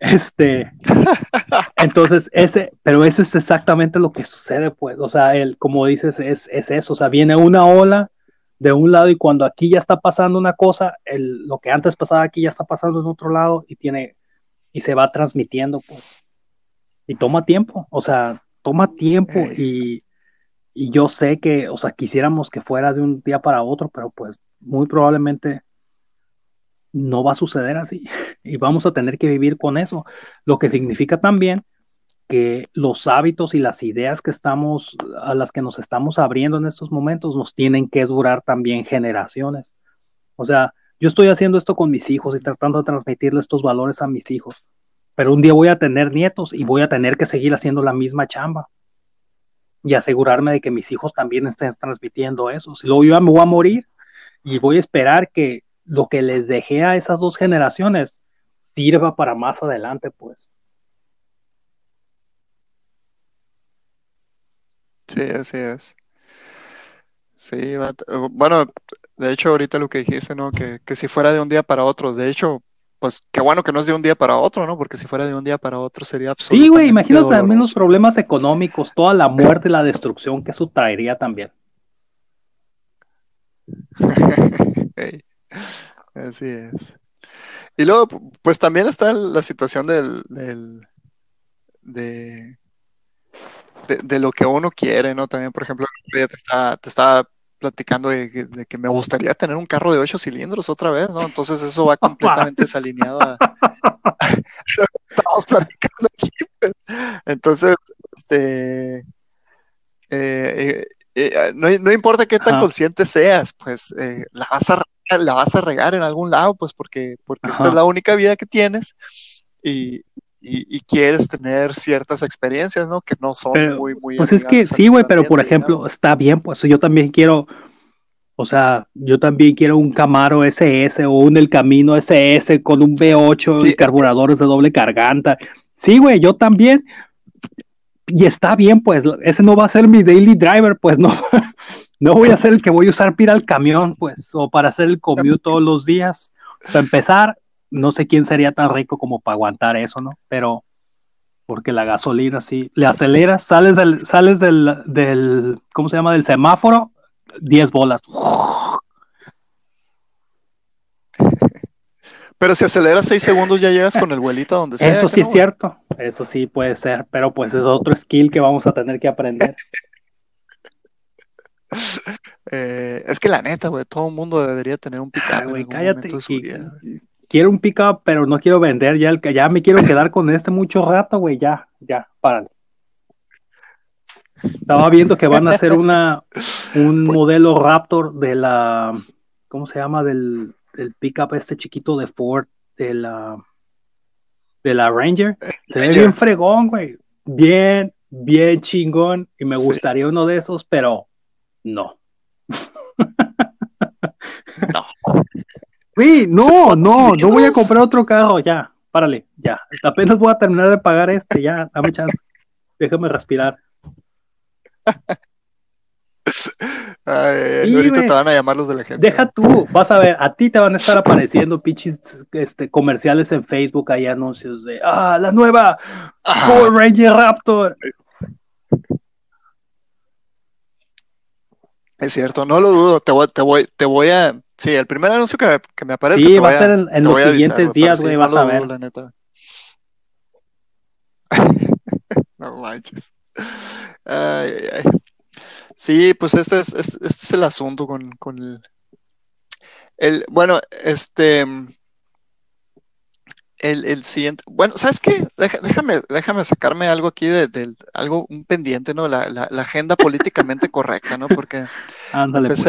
este, entonces ese, pero eso es exactamente lo que sucede, pues, o sea, el, como dices, es, es eso, o sea, viene una ola de un lado y cuando aquí ya está pasando una cosa, el, lo que antes pasaba aquí ya está pasando en otro lado y tiene, y se va transmitiendo, pues, y toma tiempo, o sea, toma tiempo y, yo sé que, o sea, quisiéramos que fuera de un día para otro, pero pues muy probablemente no va a suceder así y vamos a tener que vivir con eso, lo que significa también que los hábitos y las ideas que estamos, a las que nos estamos abriendo en estos momentos, nos tienen que durar también generaciones. O sea, yo estoy haciendo esto con mis hijos y tratando de transmitirle estos valores a mis hijos, pero un día voy a tener nietos y voy a tener que seguir haciendo la misma chamba y asegurarme de que mis hijos también estén transmitiendo eso. Si luego yo me voy a morir y voy a esperar que lo que les dejé a esas dos generaciones sirva para más adelante, pues. Sí, así es. Sí, bueno, de hecho ahorita lo que dijiste, ¿no? Que, que si fuera de un día para otro, de hecho, pues qué bueno que no es de un día para otro, ¿no? Porque si fuera de un día para otro sería absolutamente. Sí, güey, imagínate también los problemas económicos, toda la muerte la destrucción que eso traería también. Así es. Y luego, pues también está la situación del, de, de, lo que uno quiere, ¿no? También, por ejemplo, te está, te está platicando de, que me gustaría tener un carro de ocho cilindros otra vez, ¿no? Entonces eso va completamente desalineado a, lo que estamos platicando aquí. Pues. Entonces, este, eh, eh, eh, no, importa qué tan consciente seas, pues la, vas a, la vas a regar en algún lado, pues porque, porque esta es la única vida que tienes y, y, quieres tener ciertas experiencias, ¿no? Que no son muy, muy... Pues es que sí, güey, pero por ejemplo, está bien, pues yo también quiero, o sea, yo también quiero un Camaro SS o un El Camino SS con un V8 y carburadores de doble carganta. Sí, güey, yo también. Y está bien, pues, ese no va a ser mi daily driver, pues no, no voy a ser el que voy a usar para ir al camión, pues, o para hacer el commute todos los días. Para empezar, no sé quién sería tan rico como para aguantar eso, ¿no? Pero porque la gasolina sí, le aceleras, sales del, sales del, del, ¿cómo se llama? Del semáforo, 10 bolas. Pero si aceleras 6 segundos ya llegas con el vuelito donde sea. Eso sí es cierto, eso sí puede ser, pero pues es otro skill que vamos a tener que aprender. Eh, es que la neta, güey, todo el mundo debería tener un pickup. güey, cállate quiero un pickup, pero no quiero vender ya el que ya me quiero quedar con este mucho rato, güey, ya, ya, párale. Estaba viendo que van a hacer una un pues modelo Raptor de la ¿cómo se llama? del, del pickup este chiquito de Ford de la de la Ranger. Se ve bien fregón, güey. Bien, bien chingón y me gustaría uno de esos, pero no. no. Sí, no, no, no voy a comprar otro carro, ya, párale, ya. Apenas voy a terminar de pagar este, ya, dame chance. Déjame respirar. Ay, ahorita te van a llamar los de la agencia. Deja tú, vas a ver, a ti te van a estar apareciendo pinches este, comerciales en Facebook, hay anuncios de, ah, la nueva Power Ranger Raptor. Es cierto, no lo dudo. Te voy, te voy, te voy a. Sí, el primer anuncio que me, que me aparezca. Sí, va a ser en, los avisar, siguientes días, güey, vas a ver. la neta. No manches. Ay, ay, ay. Sí, pues este es, este, este es el asunto con, con el, el. Bueno, este. El, el siguiente. Bueno, ¿sabes qué? Deja- Déjame, déjame sacarme algo aquí de, del- algo, un pendiente, ¿no? La, la, la agenda políticamente correcta, ¿no? Porque Ándale, pues.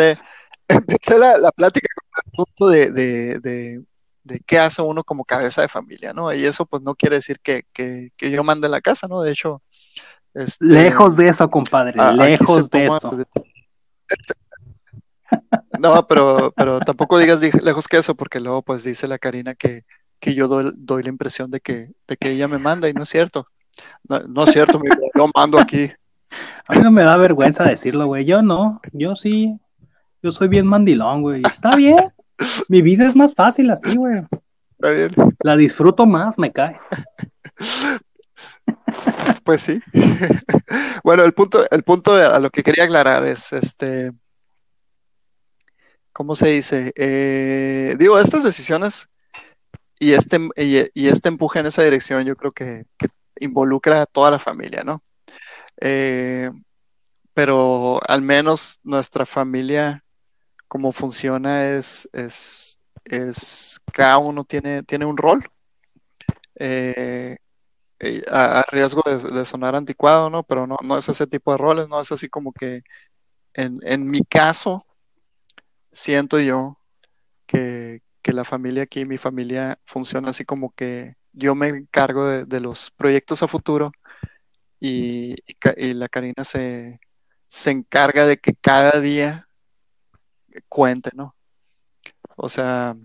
Empecé, la, la plática con el punto de, de, de, de qué hace uno como cabeza de familia, ¿no? Y eso pues no quiere decir que, que, que yo mande la casa, ¿no? De hecho, este, Lejos de eso, compadre, a- aquí se lejos de toma, eso. pues, No, pero, pero tampoco digas di- lejos que eso, porque luego pues dice la Karina que, que yo doy, doy la impresión de que, de que ella me manda y no es cierto. No, no es cierto, yo mando aquí. A mí no me da vergüenza decirlo, güey. Yo no, yo sí. Yo soy bien mandilón, güey. Está bien. Mi vida es más fácil así, güey. ¿Está bien? La disfruto más, me cae. Pues sí. Bueno, el punto, el punto a lo que quería aclarar es este, ¿cómo se dice? Eh, digo, estas decisiones y este, y, y este empuje en esa dirección, yo creo que, que involucra a toda la familia, ¿no? Eh, pero al menos nuestra familia, como funciona, es, es, es cada uno tiene, tiene un rol. Eh, eh, a, riesgo de, sonar anticuado, ¿no? Pero no, no es ese tipo de roles, no es así como que en, en mi caso, siento yo que, que la familia aquí, mi familia funciona así como que yo me encargo de, de los proyectos a futuro y, y y la Karina se, se encarga de que cada día cuente, ¿no? O sea,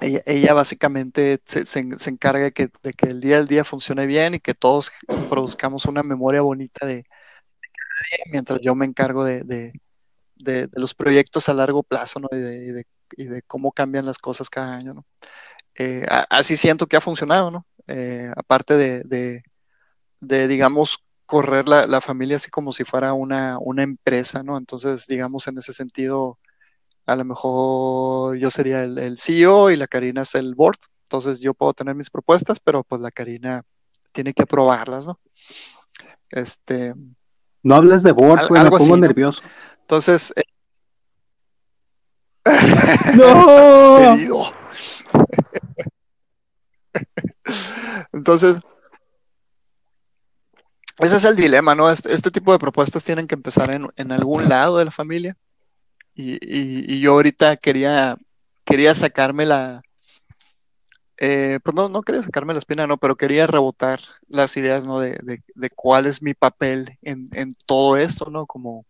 ella, ella básicamente se, se- encarga de que, de que el día al día funcione bien y que todos produzcamos una memoria bonita de, de día, mientras yo me encargo de, de- los proyectos a largo plazo, ¿no? Y de, y y cómo cambian las cosas cada año, ¿no? Eh, así siento que ha funcionado, ¿no? Eh, aparte de, digamos, correr la, la familia así como si fuera una, una empresa, ¿no? Entonces, digamos, en ese sentido, a lo mejor yo sería el, el CEO y la Karina es el board. Entonces, yo puedo tener mis propuestas, pero pues la Karina tiene que aprobarlas, ¿no? Este, No hables de board, Al- me algo pongo así, ¿no? nervioso. entonces, eh, ¡No! estás despedido. Entonces, ese es el dilema, ¿no? Este, este tipo de propuestas tienen que empezar en, en algún lado de la familia. Y, y- yo ahorita quería, quería sacarme la, eh, pues no, no quería sacarme la espina, no, pero quería rebotar las ideas, ¿no? De, de- de cuál es mi papel en, en todo esto, ¿no? Como,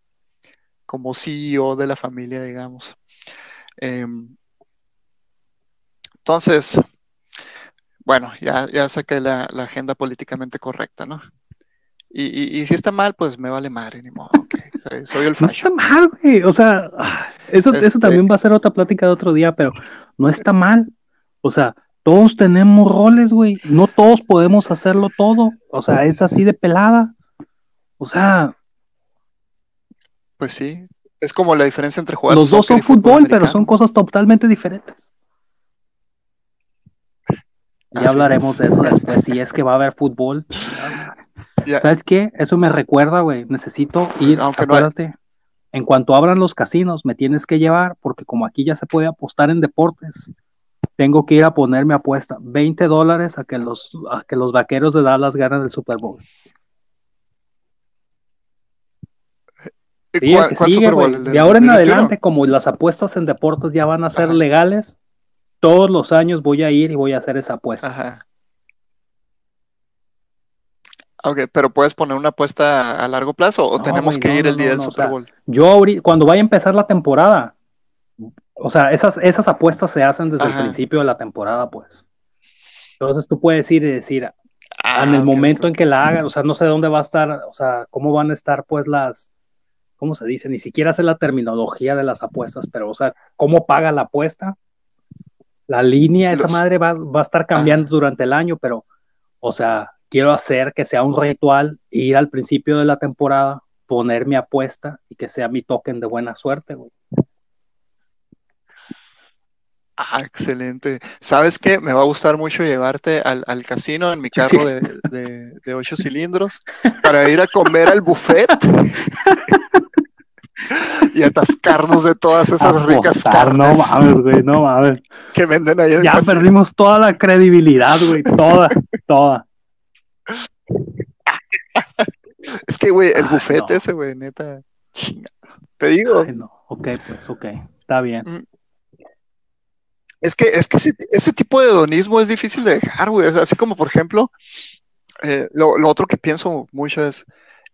como CEO de la familia, digamos. Em, entonces, bueno, ya, ya saqué la, la agenda políticamente correcta, ¿no? Y, y- y si está mal, pues me vale madre, ni modo, ok, soy, soy el No está fashion. mal, güey. O sea, ah, eso, eso Este- también va a ser otra plática de otro día, pero no está mal. O sea, todos tenemos roles, güey. No todos podemos hacerlo todo. O sea, es así de pelada. O sea, Pues sí, es como la diferencia entre jugar los dos son fútbol fútbol, pero son cosas totalmente diferentes. Ya Así hablaremos es. de eso después, si es que va a haber fútbol. Ya, ¿Sabes qué? Eso me recuerda, güey. Necesito ir, Aunque no hay- acuérdate. En cuanto abran los casinos, me tienes que llevar, porque como aquí ya se puede apostar en deportes, tengo que ir a poner mi apuesta. 20 dólares a que los, a que los vaqueros de Dallas ganen el Super Bowl. ¿y Sí, cuál- cuál sigue, Super Bowl? güey. ¿El De ahora en 2021? adelante, como las apuestas en deportes ya van a ser Ajá. legales, todos los años voy a ir y voy a hacer esa apuesta. Ajá. Ok, pero puedes poner una apuesta a largo plazo o No, tenemos que no, ir el día no, del o Super sea, Bowl. Yo ahorita, cuando vaya a empezar la temporada, o sea, esas, esas apuestas se hacen desde Ajá. el principio de la temporada, pues. Entonces tú puedes ir y decir, Ah, en el momento en que la hagan, o sea, no sé dónde va a estar, o sea, cómo van a estar pues las, ¿cómo se dice? Ni siquiera sé la terminología de las apuestas, pero, o sea, cómo paga la apuesta, la línea, esa madre va, va a estar cambiando durante el año, pero, o sea, quiero hacer que sea un ritual, ir al principio de la temporada, poner mi apuesta y que sea mi token de buena suerte, güey. Ah, excelente. ¿Sabes qué? Me va a gustar mucho llevarte al, al casino en mi carro de, de, de ocho cilindros para ir a comer al buffet y atascarnos de todas esas ricas Apostar, No carnes mames, güey, no mames. que venden ahí en el Ya casino. perdimos toda la credibilidad, güey, toda, toda. Es que, güey, el no. ese, güey, neta, chinga. Te digo, Ay, no. Ok, pues, ok, está bien. es que, es que ese, ese tipo de hedonismo es difícil de dejar, güey. Así como, por ejemplo, eh, lo, lo otro que pienso mucho es,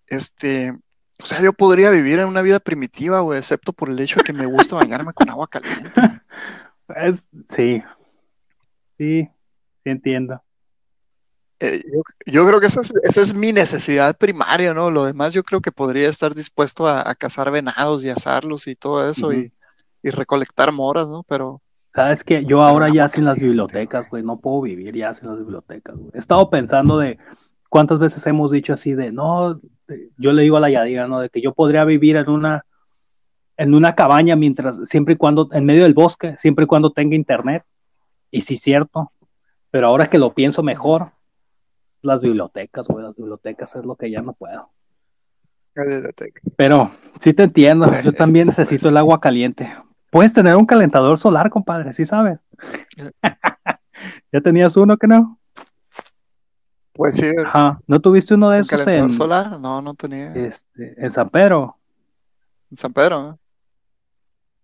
este, o sea, yo podría vivir en una vida primitiva, güey, excepto por el hecho de que me gusta bañarme con agua caliente. Es, sí, sí, sí entiendo. Eh, yo, yo creo que esa es, esa es mi necesidad primaria, ¿no? Lo demás yo creo que podría estar dispuesto a, a cazar venados y asarlos y todo eso y, y recolectar moras, ¿no? Pero Sabes que yo ahora ya sin las bibliotecas, güey, no puedo vivir ya sin las bibliotecas, güey. He estado pensando de cuántas veces hemos dicho así de, no, yo le digo a la Yadira, ¿no? De que yo podría vivir en una, en una cabaña mientras, siempre y cuando, en medio del bosque, siempre y cuando tenga internet. Y sí, cierto. Pero ahora que lo pienso mejor, las bibliotecas, güey, las bibliotecas es lo que ya no puedo. Pero sí te entiendo, yo también necesito el agua caliente. Puedes tener un calentador solar, compadre, sí sabes. ¿Ya tenías uno que no? pues sí, Ajá. ¿No tuviste uno de esos calentador en, solar, no, no tenía. este, en San Pedro? En San Pedro,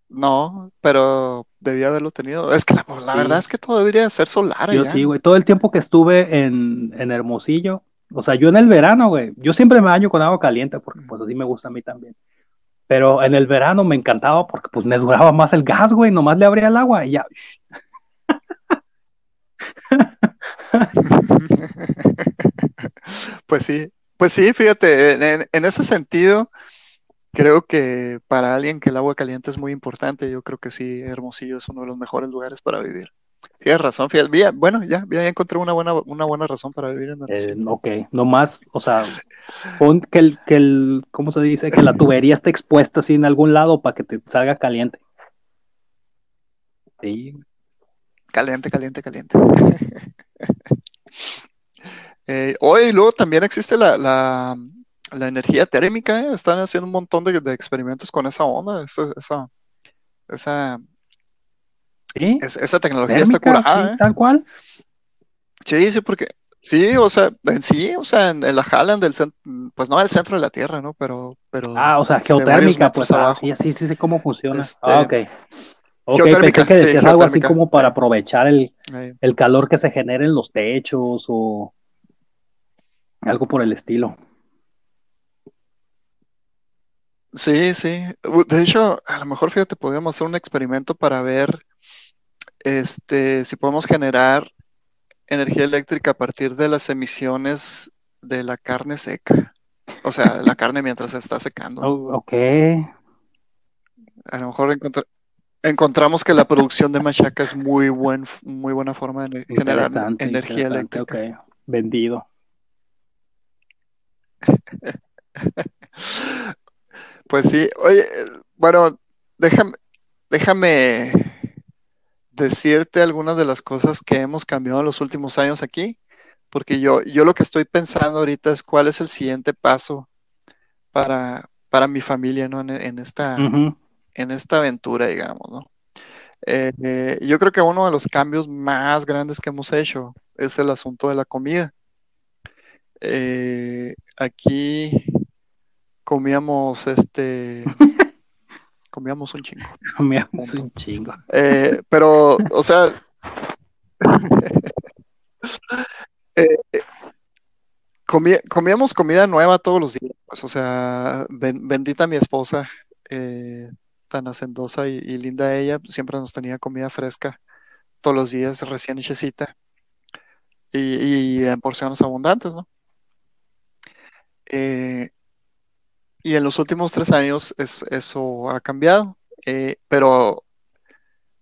¿no? Pero debía haberlo tenido. Es que la, la Sí. verdad es que todo debería ser solar Yo allá. sí, güey. Todo el tiempo que estuve en, en Hermosillo, o sea, yo en el verano, güey, yo siempre me baño con agua caliente porque pues así me gusta a mí también. Pero en el verano me encantaba porque pues me duraba más el gas, güey, nomás le abría el agua y ya. Pues sí, pues sí, fíjate, en ese sentido, creo que para alguien que el agua caliente es muy importante, yo creo que sí, Hermosillo es uno de los mejores lugares para vivir. Tienes razón, bien, bueno, ya, ya encontré una buena, una buena razón para vivir en Eh, Hermosillo. ok, nomás, o sea, pon que el, que el, ¿cómo se dice? Que la tubería esté expuesta así en algún lado para que te salga caliente. Sí, Caliente, caliente, caliente. Eh, hoy luego también existe la, la, la energía térmica, ¿eh? Están haciendo un montón de, de experimentos con esa onda, esa, esa, esa, sí, es- esa tecnología está curada, sí, ¿eh? tal cual. Sí, sí, porque sí, o sea, en sí, o sea, en, en la jalan del centro, pues no del centro de la Tierra, ¿no? Pero, pero Ah, o sea, geotérmica, pues ah, abajo. sí, sí, sí sé cómo funciona. Este, ah, ok. Ok, pensé que sí, decías algo así como para aprovechar el, el calor que se genera en los techos o algo por el estilo. Sí, sí. De hecho, a lo mejor, fíjate, podríamos hacer un experimento para ver, este, si podemos generar energía eléctrica a partir de las emisiones de la carne seca. O sea, la carne mientras se está secando. Oh, ok. A lo mejor encontr- encontramos que la producción de machaca es muy buen, muy buena forma de generar energía eléctrica. ok. Vendido. Pues sí, oye, bueno, déjame, déjame decirte algunas de las cosas que hemos cambiado en los últimos años aquí, porque yo, yo lo que estoy pensando ahorita es cuál es el siguiente paso para, para mi familia, ¿no? En, en esta, en esta aventura, digamos, ¿no? Eh, eh, yo creo que uno de los cambios más grandes que hemos hecho es el asunto de la comida. Eh, aquí comíamos este, comíamos un chingo. Comíamos Punto. un chingo. Eh, pero, o sea, eh, eh, comí- comíamos comida nueva todos los días. pues, o sea, ben- bendita mi esposa, eh, tan hacendosa y, y linda ella, siempre nos tenía comida fresca todos los días, recién hechecita y, y en porciones abundantes, ¿no? Eh, y en los últimos tres años es- eso ha cambiado, eh, pero,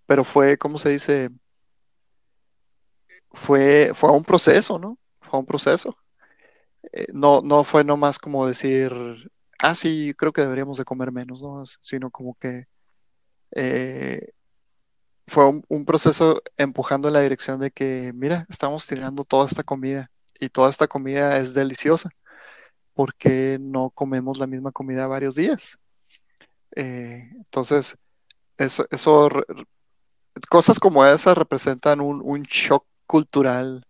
pero fue, ¿cómo se dice? Fue, fue un proceso, ¿no? Fue un proceso. Eh, no, no fue nomás como decir, ah, sí, creo que deberíamos de comer menos, ¿no? Sino como que eh, fue un, un, proceso empujando en la dirección de que, mira, estamos tirando toda esta comida y toda esta comida es deliciosa. ¿Por qué no comemos la misma comida varios días? Eh, entonces, eso, cosas como esas representan un, shock cultural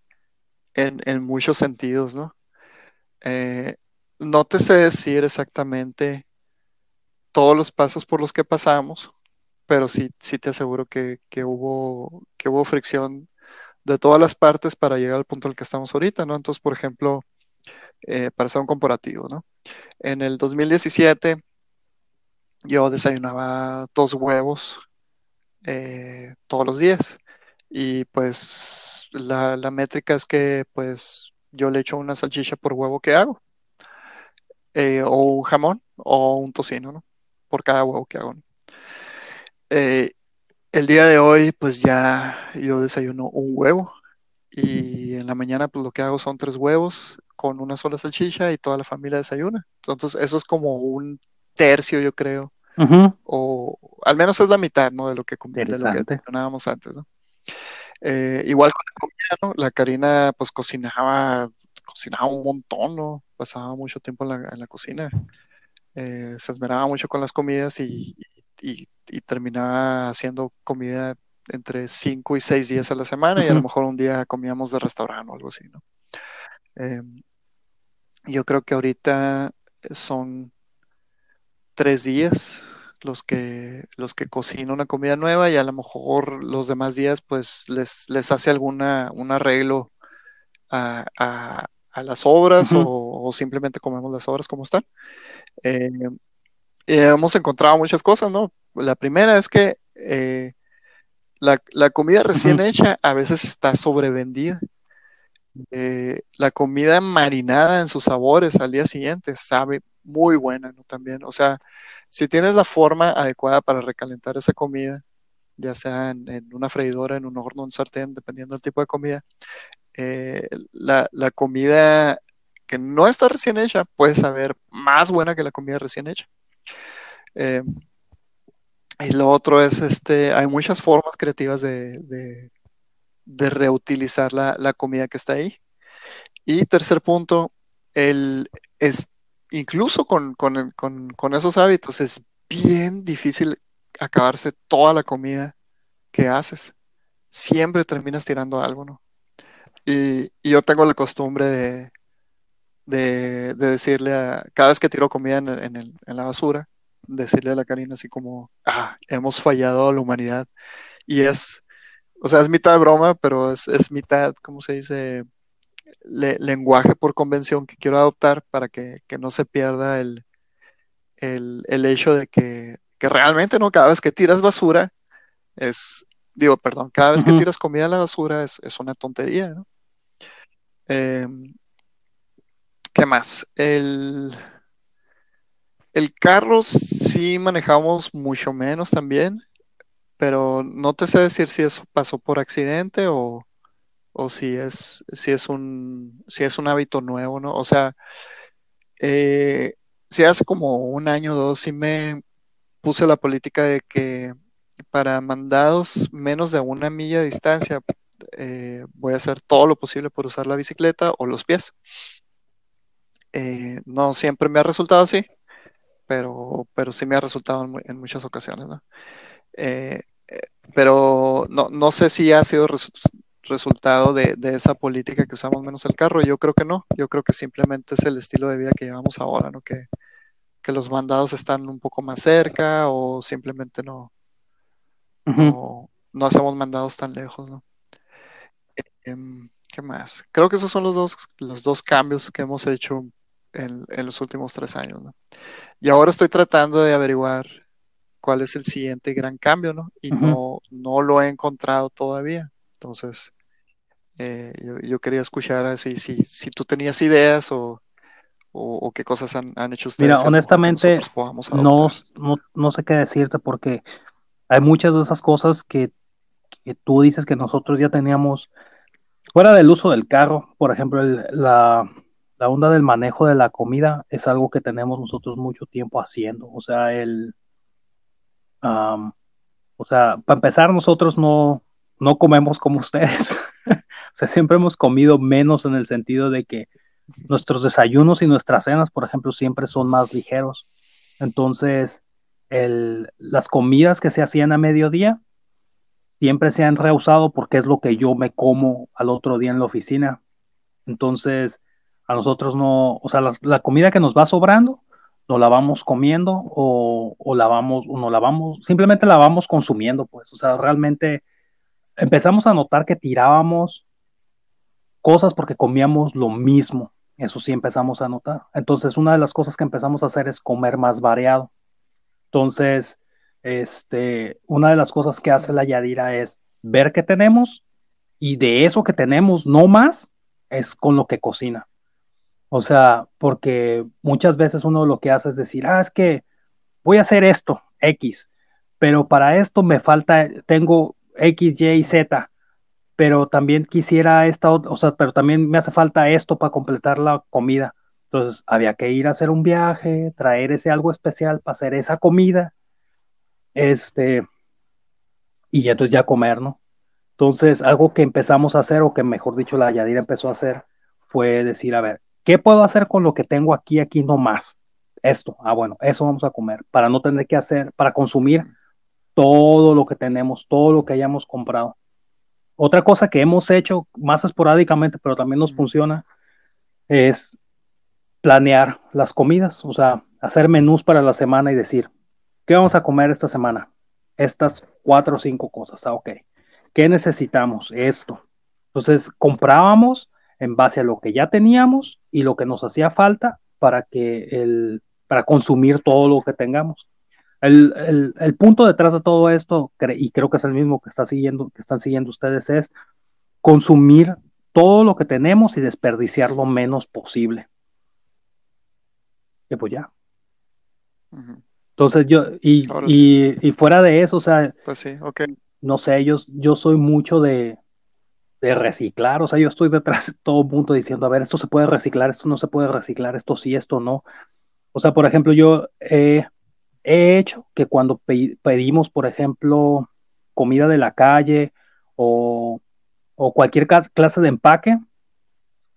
en, muchos sentidos, ¿no? Eh, no te sé decir exactamente todos los pasos por los que pasamos, pero sí, sí te aseguro que, que, hubo, que hubo fricción de todas las partes para llegar al punto el que estamos ahorita, ¿no? Entonces, por ejemplo, eh, para hacer un comparativo, ¿no? En el 2017 yo desayunaba dos huevos eh, todos los días y pues la, la, métrica es que pues yo le echo una salchicha por huevo que hago eh, o un jamón o un tocino, ¿no? Por cada huevo que hago. el día de hoy, pues ya yo desayuno un huevo y en la mañana, pues lo que hago son tres huevos con una sola salchicha y toda la familia desayuna. Entonces, eso es como un tercio, yo creo. Uh -huh. O al menos es la mitad, ¿no? De lo que, de lo que desayunábamos antes, ¿no? Eh, igual con la comida, ¿no? La Karina, pues cocinaba, cocinaba un montón, ¿no? Pasaba mucho tiempo en la, en la cocina. Eh, se esmeraba mucho con las comidas y, y, y terminaba haciendo comida entre 5 y 6 días a la semana uh -huh. y a lo mejor un día comíamos de restaurante o algo así, ¿no? Eh, yo creo que ahorita son tres días los que, los que cocino una comida nueva y a lo mejor los demás días pues les, les hace alguna un arreglo a, a, a las obras uh -huh. o, o, simplemente comemos las obras como están. Eh, hemos encontrado muchas cosas, ¿no? La primera es que eh, la, la, comida recién uh -huh. hecha a veces está sobrevendida. Eh, la comida marinada en sus sabores al día siguiente sabe muy buena, ¿no? También, o sea, si tienes la forma adecuada para recalentar esa comida, ya sea en, en una freidora, en un horno, en un sartén, dependiendo del tipo de comida, eh, la, la, comida que no está recién hecha puede saber más buena que la comida recién hecha. Eh, y lo otro es, este, hay muchas formas creativas de, de, reutilizar la, la, comida que está ahí. Y tercer punto, el, es, incluso con, con, con, con, esos hábitos es bien difícil acabarse toda la comida que haces. Siempre terminas tirando algo, ¿no? Y, y yo tengo la costumbre de, de, de, decirle a, cada vez que tiro comida en, en, el, en la basura, decirle a la Karina así como, ah, hemos fallado a la humanidad. Y es, o sea, es mitad broma, pero es, es mitad, ¿cómo se dice? Le, lenguaje por convención que quiero adoptar para que, que no se pierda el, el, el hecho de que, que, realmente, ¿no? Cada vez que tiras basura, es, digo, perdón, cada vez uh -huh. que tiras comida a la basura es, es una tontería, ¿no? Eh, ¿Qué más? El, el carro sí manejamos mucho menos también pero no te sé decir si eso pasó por accidente o, o si es si es un si es un hábito nuevo, ¿no? O sea, eh, si hace como un año o dos sí me puse la política de que para mandados menos de una milla de distancia eh, voy a hacer todo lo posible por usar la bicicleta o los pies. Eh, no siempre me ha resultado así, pero, pero sí me ha resultado en, en muchas ocasiones, ¿no? Eh, pero no, no, sé si ha sido res, resultado de, de, esa política que usamos menos el carro. Yo creo que no. Yo creo que simplemente es el estilo de vida que llevamos ahora, ¿no? Que, que los mandados están un poco más cerca o simplemente no, uh -huh. no, no, hacemos mandados tan lejos, ¿no? Eh, ¿Qué más? Creo que esos son los dos, los dos cambios que hemos hecho en, en los últimos tres años, ¿no? Y ahora estoy tratando de averiguar cuál es el siguiente gran cambio, ¿no? Y uh -huh. no, no lo he encontrado todavía. Entonces, eh, yo, yo, quería escuchar así, si, si tú tenías ideas o, o, o qué cosas han, han, hecho ustedes. Mira, honestamente, no, no, no, sé qué decirte porque hay muchas de esas cosas que, que, tú dices que nosotros ya teníamos fuera del uso del carro, por ejemplo, el, la, la onda del manejo de la comida es algo que tenemos nosotros mucho tiempo haciendo. O sea, el, am, o sea, para empezar, nosotros no, no comemos como ustedes. o sea, siempre hemos comido menos en el sentido de que nuestros desayunos y nuestras cenas, por ejemplo, siempre son más ligeros. Entonces, el, las comidas que se hacían a mediodía siempre se han rehusado porque es lo que yo me como al otro día en la oficina. Entonces, a nosotros no, o sea, la, comida que nos va sobrando, nos la vamos comiendo o, o la vamos, o no la vamos, simplemente la vamos consumiendo, pues, o sea, realmente empezamos a notar que tirábamos cosas porque comíamos lo mismo. Eso sí empezamos a notar. Entonces, una de las cosas que empezamos a hacer es comer más variado. Entonces, este, una de las cosas que hace la Yadira es ver qué tenemos y de eso que tenemos, no más, es con lo que cocina. O sea, porque muchas veces uno lo que hace es decir, ah, es que voy a hacer esto, X, pero para esto me falta, tengo X, Y, Z, pero también quisiera esta, o sea, pero también me hace falta esto para completar la comida. Entonces, había que ir a hacer un viaje, traer ese algo especial para hacer esa comida, este, y entonces ya comer, ¿no? Entonces, algo que empezamos a hacer, o que mejor dicho, la Yadira empezó a hacer, fue decir, a ver, ¿qué puedo hacer con lo que tengo aquí, aquí no más? Esto, ah, bueno, eso vamos a comer, para no tener que hacer, para consumir todo lo que tenemos, todo lo que hayamos comprado. Otra cosa que hemos hecho más esporádicamente, pero también nos funciona, es planear las comidas, o sea, hacer menús para la semana y decir, ¿qué vamos a comer esta semana? Estas cuatro o cinco cosas, ah, ok. ¿Qué necesitamos? Esto. Entonces, comprábamos en base a lo que ya teníamos y lo que nos hacía falta para que el, para consumir todo lo que tengamos. El, el, el punto detrás de todo esto, cre- y creo que es el mismo que, está siguiendo, que están siguiendo ustedes, es consumir todo lo que tenemos y desperdiciar lo menos posible. Y pues ya. Ujú. Entonces yo, y, y, y fuera de eso, o sea, Pues sí, ok. no sé, yo, yo soy mucho de, de reciclar, o sea, yo estoy detrás de todo el mundo diciendo, a ver, esto se puede reciclar, esto no se puede reciclar, esto sí, esto no. O sea, por ejemplo, yo eh, he hecho que cuando pe- pedimos, por ejemplo, comida de la calle o, o cualquier clase de empaque,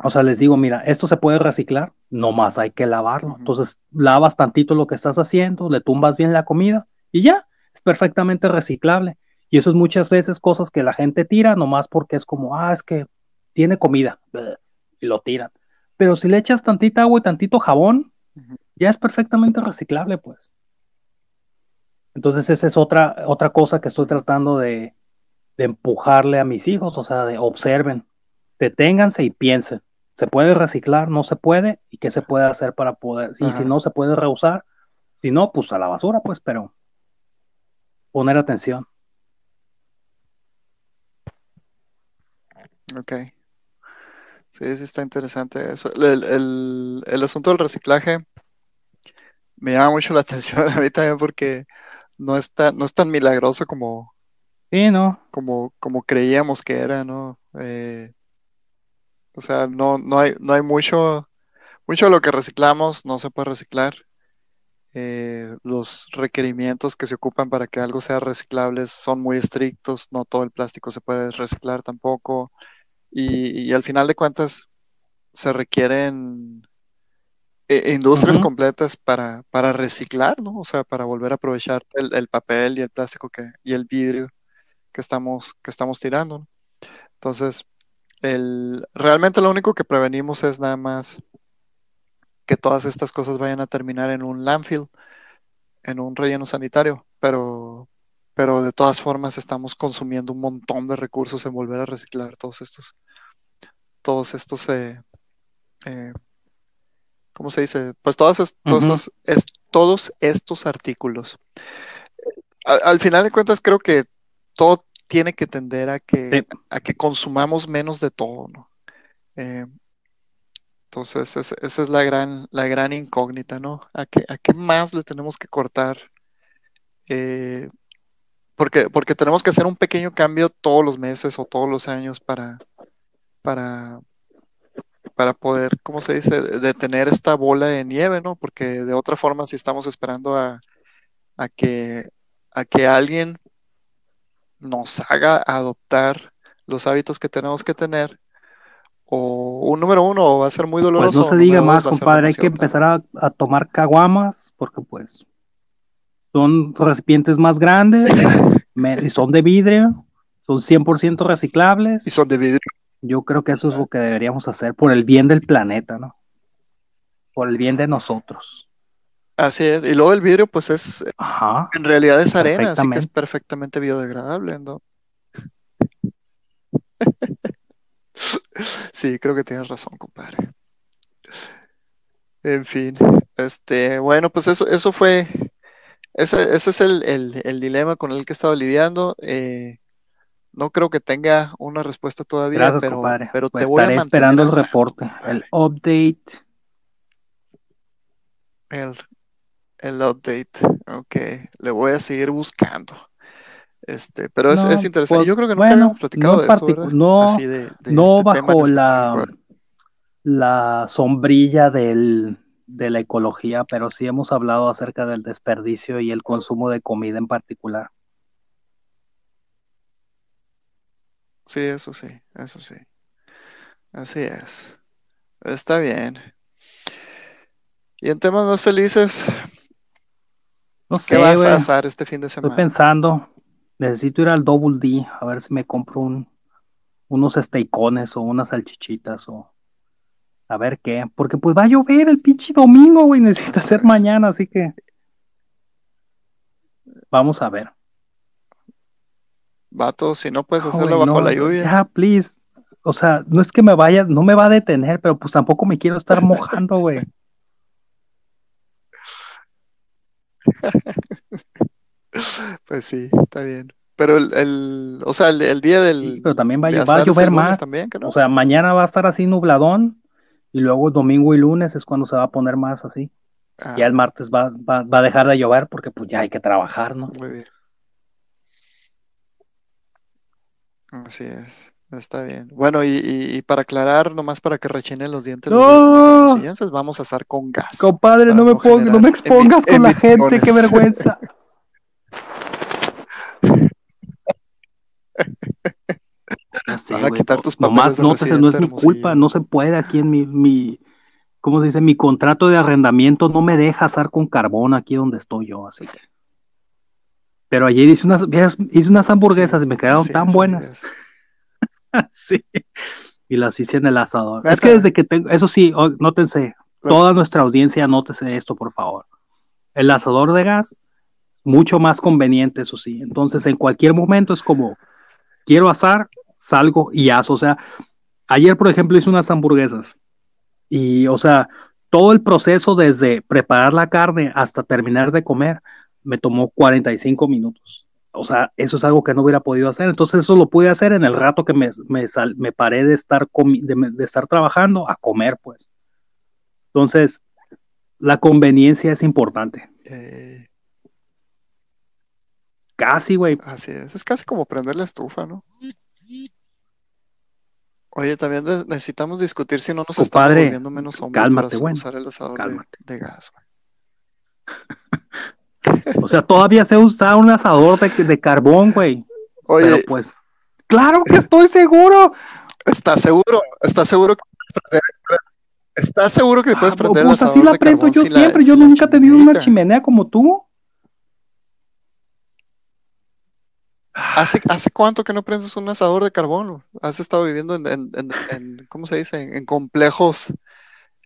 o sea, les digo, mira, esto se puede reciclar, nomás hay que lavarlo. Entonces, lavas tantito lo que estás haciendo, le tumbas bien la comida y ya, es perfectamente reciclable. Y eso es muchas veces cosas que la gente tira nomás porque es como, ah, es que tiene comida, y lo tiran. Pero si le echas tantita agua y tantito jabón, ya es perfectamente reciclable, pues. Entonces, esa es otra, otra cosa que estoy tratando de, de empujarle a mis hijos, o sea, de observen, deténganse y piensen. ¿Se puede reciclar? ¿No se puede? ¿Y qué se puede hacer para poder? Y si no se puede reusar, si no, pues a la basura, pues, pero poner atención. Ok. Sí, sí está interesante eso. El, el- el asunto del reciclaje me llama mucho la atención a mí también porque no es tan, no es tan milagroso como, Sí, ¿no? como, como creíamos que era, ¿no? Eh, o sea, no, no hay, no hay mucho, mucho de lo que reciclamos no se puede reciclar. Eh, los requerimientos que se ocupan para que algo sea reciclable son muy estrictos, no todo el plástico se puede reciclar tampoco. Y, y al final de cuentas se requieren eh, industrias completas para, para reciclar, ¿no? O sea, para volver a aprovechar el, el papel y el plástico que, y el vidrio que estamos, que estamos tirando, ¿no? Entonces, el, realmente lo único que prevenimos es nada más que todas estas cosas vayan a terminar en un landfill, en un relleno sanitario, pero, pero de todas formas estamos consumiendo un montón de recursos en volver a reciclar todos estos, todos estos, eh, eh, ¿cómo se dice? Pues todas todos, es- todos estos artículos. Al, al final de cuentas, creo que todo tiene que tender a que, Sí. a que consumamos menos de todo, ¿no? Eh, entonces, es- esa es la gran, la gran incógnita, ¿no? ¿A qué, a qué más le tenemos que cortar? Eh, porque, porque tenemos que hacer un pequeño cambio todos los meses o todos los años para, para, para poder, ¿cómo se dice?, detener esta bola de nieve, ¿no? Porque de otra forma, si estamos esperando a, a que, a que alguien nos haga adoptar los hábitos que tenemos que tener, o un número uno va a ser muy Pues doloroso. no se diga más, compadre. Hay que empezar a, a tomar caguamas porque pues son recipientes más grandes me- y son de vidrio, son 100% reciclables. Y son de vidrio. Yo creo que eso es lo que deberíamos hacer por el bien del planeta, ¿no? Por el bien de nosotros. Así es. Y luego el vidrio, pues es, Ajá. en realidad es arena, así que es Perfectamente. perfectamente biodegradable, ¿no? Sí, creo que tienes razón, compadre. En fin, este, bueno, pues eso, eso fue, ese, ese es el, el- el dilema con el que he estado lidiando. Eh, no creo que tenga una respuesta todavía, Gracias, pero, compadre. pero Pues te voy a mantener esperando el reporte, el update. El, el update, ok, le voy a seguir buscando. Este, pero es, No, es interesante. pues, Yo creo que nunca bueno, habíamos platicado no de esto, ¿verdad? no- Así de, de no este bajo la, la sombrilla del, de la ecología, pero sí hemos hablado acerca del desperdicio y el consumo de comida en particular. Sí, eso sí, eso sí. Así es. Está bien. Y en temas más felices, No ¿qué vas a hacer este fin de estoy semana? pensando, necesito ir al Double D a ver si me compro un, unos steakones o unas salchichitas o a ver qué, porque pues va a llover el pinche domingo, güey, necesita ser mañana, así que vamos a ver. Vato, si no puedes No, hacerlo bajo no, la lluvia. Ya, please. O sea, no es que me vaya, no me va a detener, pero pues tampoco me quiero estar mojando, güey. Pues sí, está bien. Pero el, el- o sea, el, el día del Sí, pero también va, a- va a llover más. también, ¿que no? O sea, mañana va a estar así nubladón y luego domingo y lunes es cuando se va a poner más así. Ah, Ya el martes va, va, va a dejar de llover porque pues ya hay que trabajar, ¿no? muy bien. Así es. Está bien. Bueno, y, y- y para aclarar, nomás para que rechinen los dientes ¡No! los vamos a asar con gas. Compadre, no me no no me expongas con la gente, qué vergüenza. Sé, Van a quitar tus nomás papeles de nótese, no es mi culpa, no se puede aquí en mi, mi, ¿cómo se dice? Mi contrato de arrendamiento no me deja asar con carbón aquí donde estoy yo, así que. Pero ayer hice unas, hice unas hamburguesas Sí, y me quedaron tan buenas. Sí. Y las hice en el asador. Neta. Es que desde que tengo, eso sí, oh, nótense, Las- toda nuestra audiencia, nótese esto, por favor. El asador de gas, mucho más conveniente, eso sí. Entonces, en cualquier momento es como, quiero asar, salgo y aso. O sea, ayer, por ejemplo, hice unas hamburguesas. Y, o sea, todo el proceso desde preparar la carne hasta terminar de comer me tomó 45 minutos. O sea, eso es algo que no hubiera podido hacer. Entonces, eso lo pude hacer en el rato que me, me, sal- me paré de estar, de, de estar trabajando a comer, pues. Entonces, la conveniencia es importante. Eh, Casi, güey. así es. Es casi como prender la estufa, ¿no? Oye, también necesitamos discutir si no nos estamos volviendo menos hombres cálmate, para bueno, usar el asador de, cálmate. de gas. güey. O sea, todavía sé usar un asador de, de carbón, güey. Oye, Pero pues, claro que estoy seguro. ¿estás seguro? ¿Estás seguro que puedes prender- ¿Estás seguro que puedes Ah, prender el pues así asador la de prendo carbón yo la- siempre. Yo la nunca he tenido una chimenea como tú. ¿Hace, ¿Hace cuánto que no prendes un asador de carbón? ¿Has estado viviendo en, en- en- en- ¿cómo se dice? En, complejos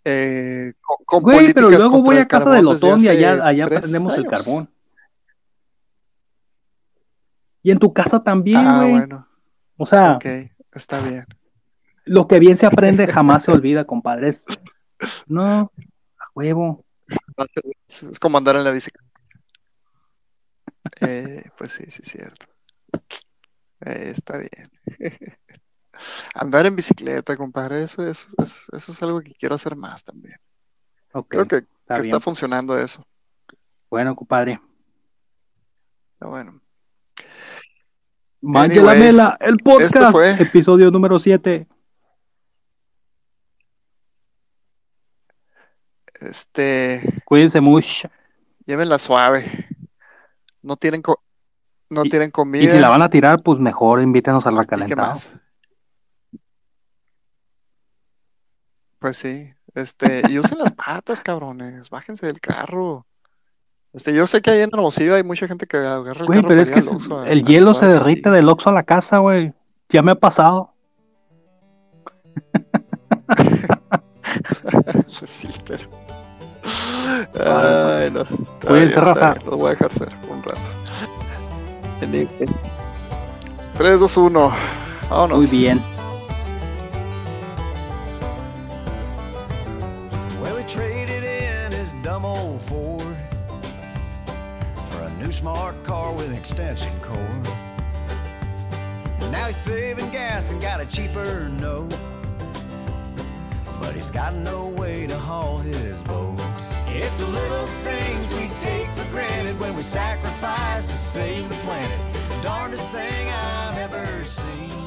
eh, con, con Güey, pero luego voy a casa del Otón y allá, allá prendemos el carbón. Y en tu casa también, Ah, güey. bueno, O sea, ok, está bien. lo que bien se aprende jamás se olvida, compadre. Es- No, a huevo. Es, es como andar en la bicicleta. Eh, pues sí, sí, es cierto. Eh, está bien. Andar en bicicleta, compadre, eso, eso, eso, eso es algo que quiero hacer más también. Creo que, está que bien. está funcionando eso. Bueno, compadre. Pero bueno, Manje la Anyways, mela, el podcast, fue- episodio número 7. Este, Cuídense mucho. llévenla suave. No tienen, co- no Y- tienen Y comida. si la van a tirar, pues mejor invítenos al ¿Y qué recalentado. más? Pues sí, este, y usen las patas, cabrones, bájense del carro. Este, yo sé que ahí en Hermosillo hay mucha gente que agarra el Güey, carro pero es que Oxxo a- el a hielo se derrite del Oxxo a la casa, güey. Ya me ha pasado. Pues sí, pero. Ay, no. Bien, Lo voy a dejar ser un rato. En- 3, 2, 1. Vámonos. Muy bien. Well, he traded in his dumb old Ford for a new smart car with an extension cord. Now he's saving gas and got a cheaper note. But he's got no way to haul his boat. It's the little things we take for granted when we sacrifice to save the planet. Darndest thing I've ever seen.